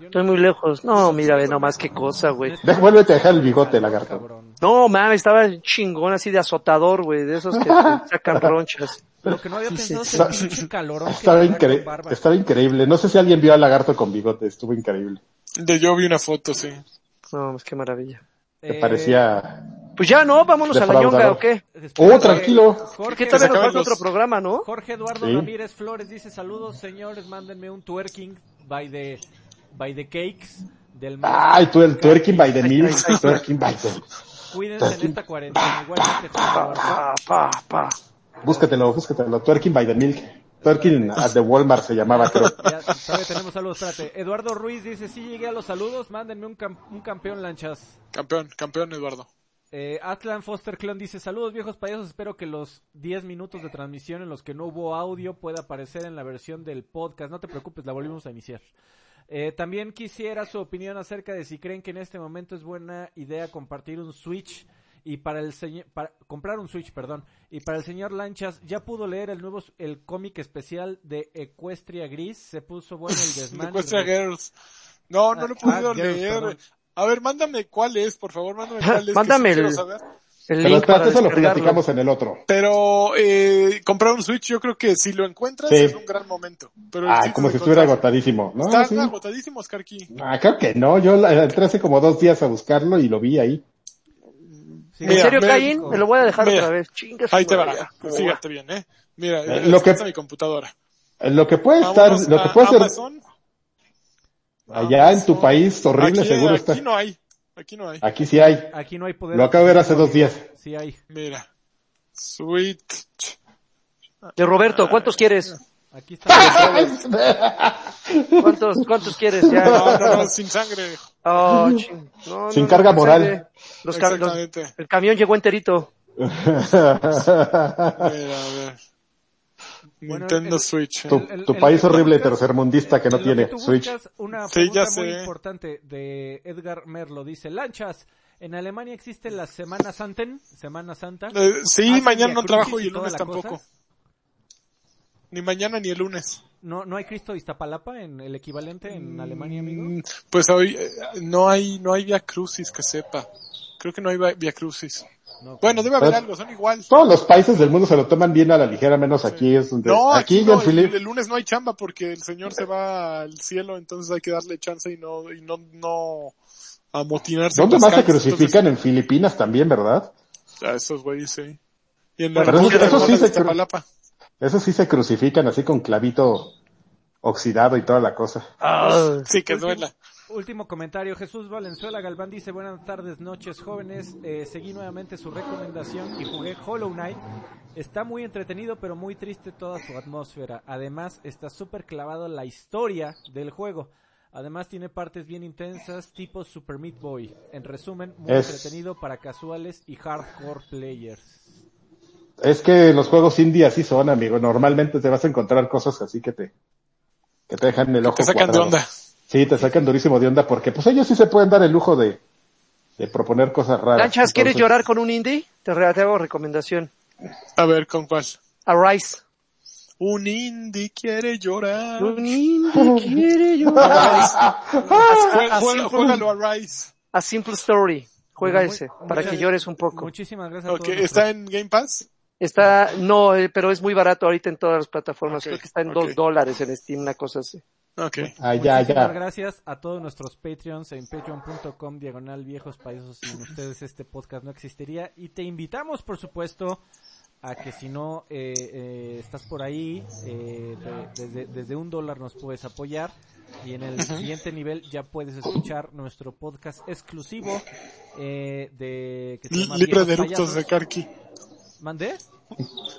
Estoy muy lejos. No, mira, ve nomás qué cosa, güey. Deja- vuélvete a dejar el bigote, lagarto. No, mames, estaba chingón así de azotador, güey, de esos que te sacan ronchas. Lo que no había pensado es sí. el pinche calorón que Estaba, incre- estaba increíble. No sé si alguien vio al lagarto con bigote. Estuvo increíble. De yo vi una foto, sí. No, pues qué maravilla. Me Eh, parecía... Pues ya, ¿no? Vámonos a la ñonga, ¿o qué? después- Oh, tranquilo. Jorge, ¿Qué tal se nos acaben falta los- otro programa, no? Jorge Eduardo Sí. Ramírez Flores dice saludos señores, mándenme un twerking by the by the cakes del. Ay, tú el twerking by the ay. Twerking by the... Cuídense en esta cuarentena. Pa. Búscatelo, búscatelo. Twerking by the milk. Twerking at the Walmart se llamaba, creo. Ya, todavía tenemos saludos, espérate. Eduardo Ruiz dice, sí llegué a los saludos, mándenme un, cam- un campeón lanchas. Campeón, campeón Eduardo. Eh, Atlan Foster Clon dice, saludos viejos payasos, espero que los 10 minutos de transmisión en los que no hubo audio pueda aparecer en la versión del podcast. No te preocupes, la volvimos a iniciar. Eh, también quisiera su opinión acerca de si creen que en este momento es buena idea compartir un Switch Y para el señor, para comprar un Switch, perdón. Y para el señor Lanchas, ya pudo leer el nuevo, el cómic especial de Equestria Gris. Se puso bueno el desmán. Equestria Girls. No, no lo he Ah, podido Girls, leer. perdón. A ver, mándame cuál es, por favor, mándame cuál es. que Mándame el- saber. El Pero link para eso lo platicamos en el otro. Pero eh, comprar un Switch, yo creo que si lo encuentras Sí. es un gran momento. Pero Ah, difícil como si estuviera agotadísimo. No, Están sí. agotadísimos, Karki. Ah, creo que no. Yo entré hace como dos días a buscarlo y lo vi ahí. Sí, ¿En Mira, serio, Caín? Me lo voy a dejar mira. otra vez. Chinga su Ahí te va. Fíjate bien, eh. Mira, Eh, lo lo que- que mi computadora. Eh, Lo que puede estar, lo que puede ser Amazon. allá en tu país horrible aquí, seguro aquí está. no hay. Aquí no hay. Aquí sí hay. Aquí no hay poder. Lo acabo de ver hace dos días. Sí hay. Mira. Switch. De Roberto, ¿cuántos quieres? Aquí está. ¿Cuántos, cuántos quieres? Ya. No, no, no, sin sangre. Oh, ching. No, no, Sin no, carga no, moral. Los ca- los- el camión llegó enterito. Mira, a ver. Bueno, Nintendo el- Switch. tu, El- el- tu el país que horrible buscas- tercermundista que no tiene tú Switch. Una Sí, pregunta ya muy sé. importante de Edgar Merlo dice, Lanchas, ¿en Alemania existe la Semana Santen? Semana Santa. Eh, sí, ¿Hacen mañana no trabajo y el lunes la cosa? tampoco. Ni mañana ni el lunes. ¿No, ¿No hay Cristo Iztapalapa en el equivalente en Alemania, amigo? Mm, Pues hoy eh, no hay no hay Via Crucis que sepa. Creo que no hay Via Crucis. No, Bueno, debe haber Pues- algo, son igual. Todos los países del mundo se lo toman bien a la ligera, menos aquí es donde... No, aquí, aquí, no, en el, lunes no hay chamba porque el señor se va al cielo, entonces hay que darle chance y no y no no amotinarse. ¿Dónde más se crucifican? En Filipinas también, ¿verdad? a esos güeyes, sí. Y en la Pero eso- República eso sí se cru-. Eso sí se crucifican así con clavito oxidado y toda la cosa. Ah, Sí, que duela. Último comentario, Jesús Valenzuela Galván dice, buenas tardes, noches, jóvenes, Eh, seguí nuevamente su recomendación y jugué Hollow Knight. Está muy entretenido, pero muy triste toda su atmósfera. Además, está súper clavado la historia del juego. Además, tiene partes bien intensas, tipo Super Meat Boy. En resumen, muy Es- entretenido para casuales y hardcore players. Es que los juegos indie así son, amigo. Normalmente te vas a encontrar cosas así que te, que te dejan el ojo Te sacan de onda. Sí, te sacan durísimo de onda porque pues ellos sí se pueden dar el lujo de, de proponer cosas raras. Lanchas, ¿quieres Entonces, llorar con un indie? Te, te hago recomendación. A ver, ¿con cuál? Arise. Un indie quiere llorar. Un indie quiere llorar. Juégalo a Rise. a Simple Story. Juega Muy- ese, para que llores un poco. Muchísimas gracias a Ok, todos. ¿está en Game Pass? Está, no, eh, pero es muy barato ahorita en todas las plataformas. Creo que está en dos dólares en Steam, una cosa así. Ok. Ah, ya, Muchísimas ya. gracias a todos nuestros Patreons en patreon.com diagonal viejos payasos. Sin ustedes este podcast no existiría. Y te invitamos, por supuesto, a que si no eh, eh, estás por ahí, eh, de- desde, desde un dólar nos puedes apoyar. Y en el siguiente nivel ya puedes escuchar nuestro podcast exclusivo eh, de que se llama Libre de eructos Payasos. de Karki. ¿Mandé?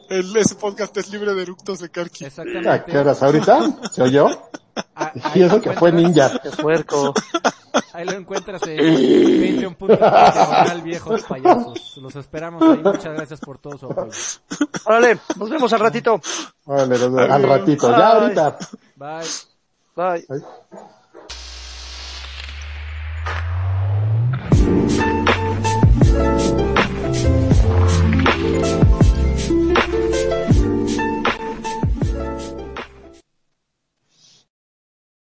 El, ese podcast es libre de eructos de Karki. Exactamente. ¿A qué horas ahorita? ¿Se oyó? A, ah, y eso que fue ninja. Qué puerco. Ahí lo encuentras en patreon.com viejos payasos. Los esperamos ahí. Muchas gracias por todo su apoyo. Órale, nos vemos al ratito. Órale, nos vemos. al ratito. Ya ahorita. Bye. Bye. Bye.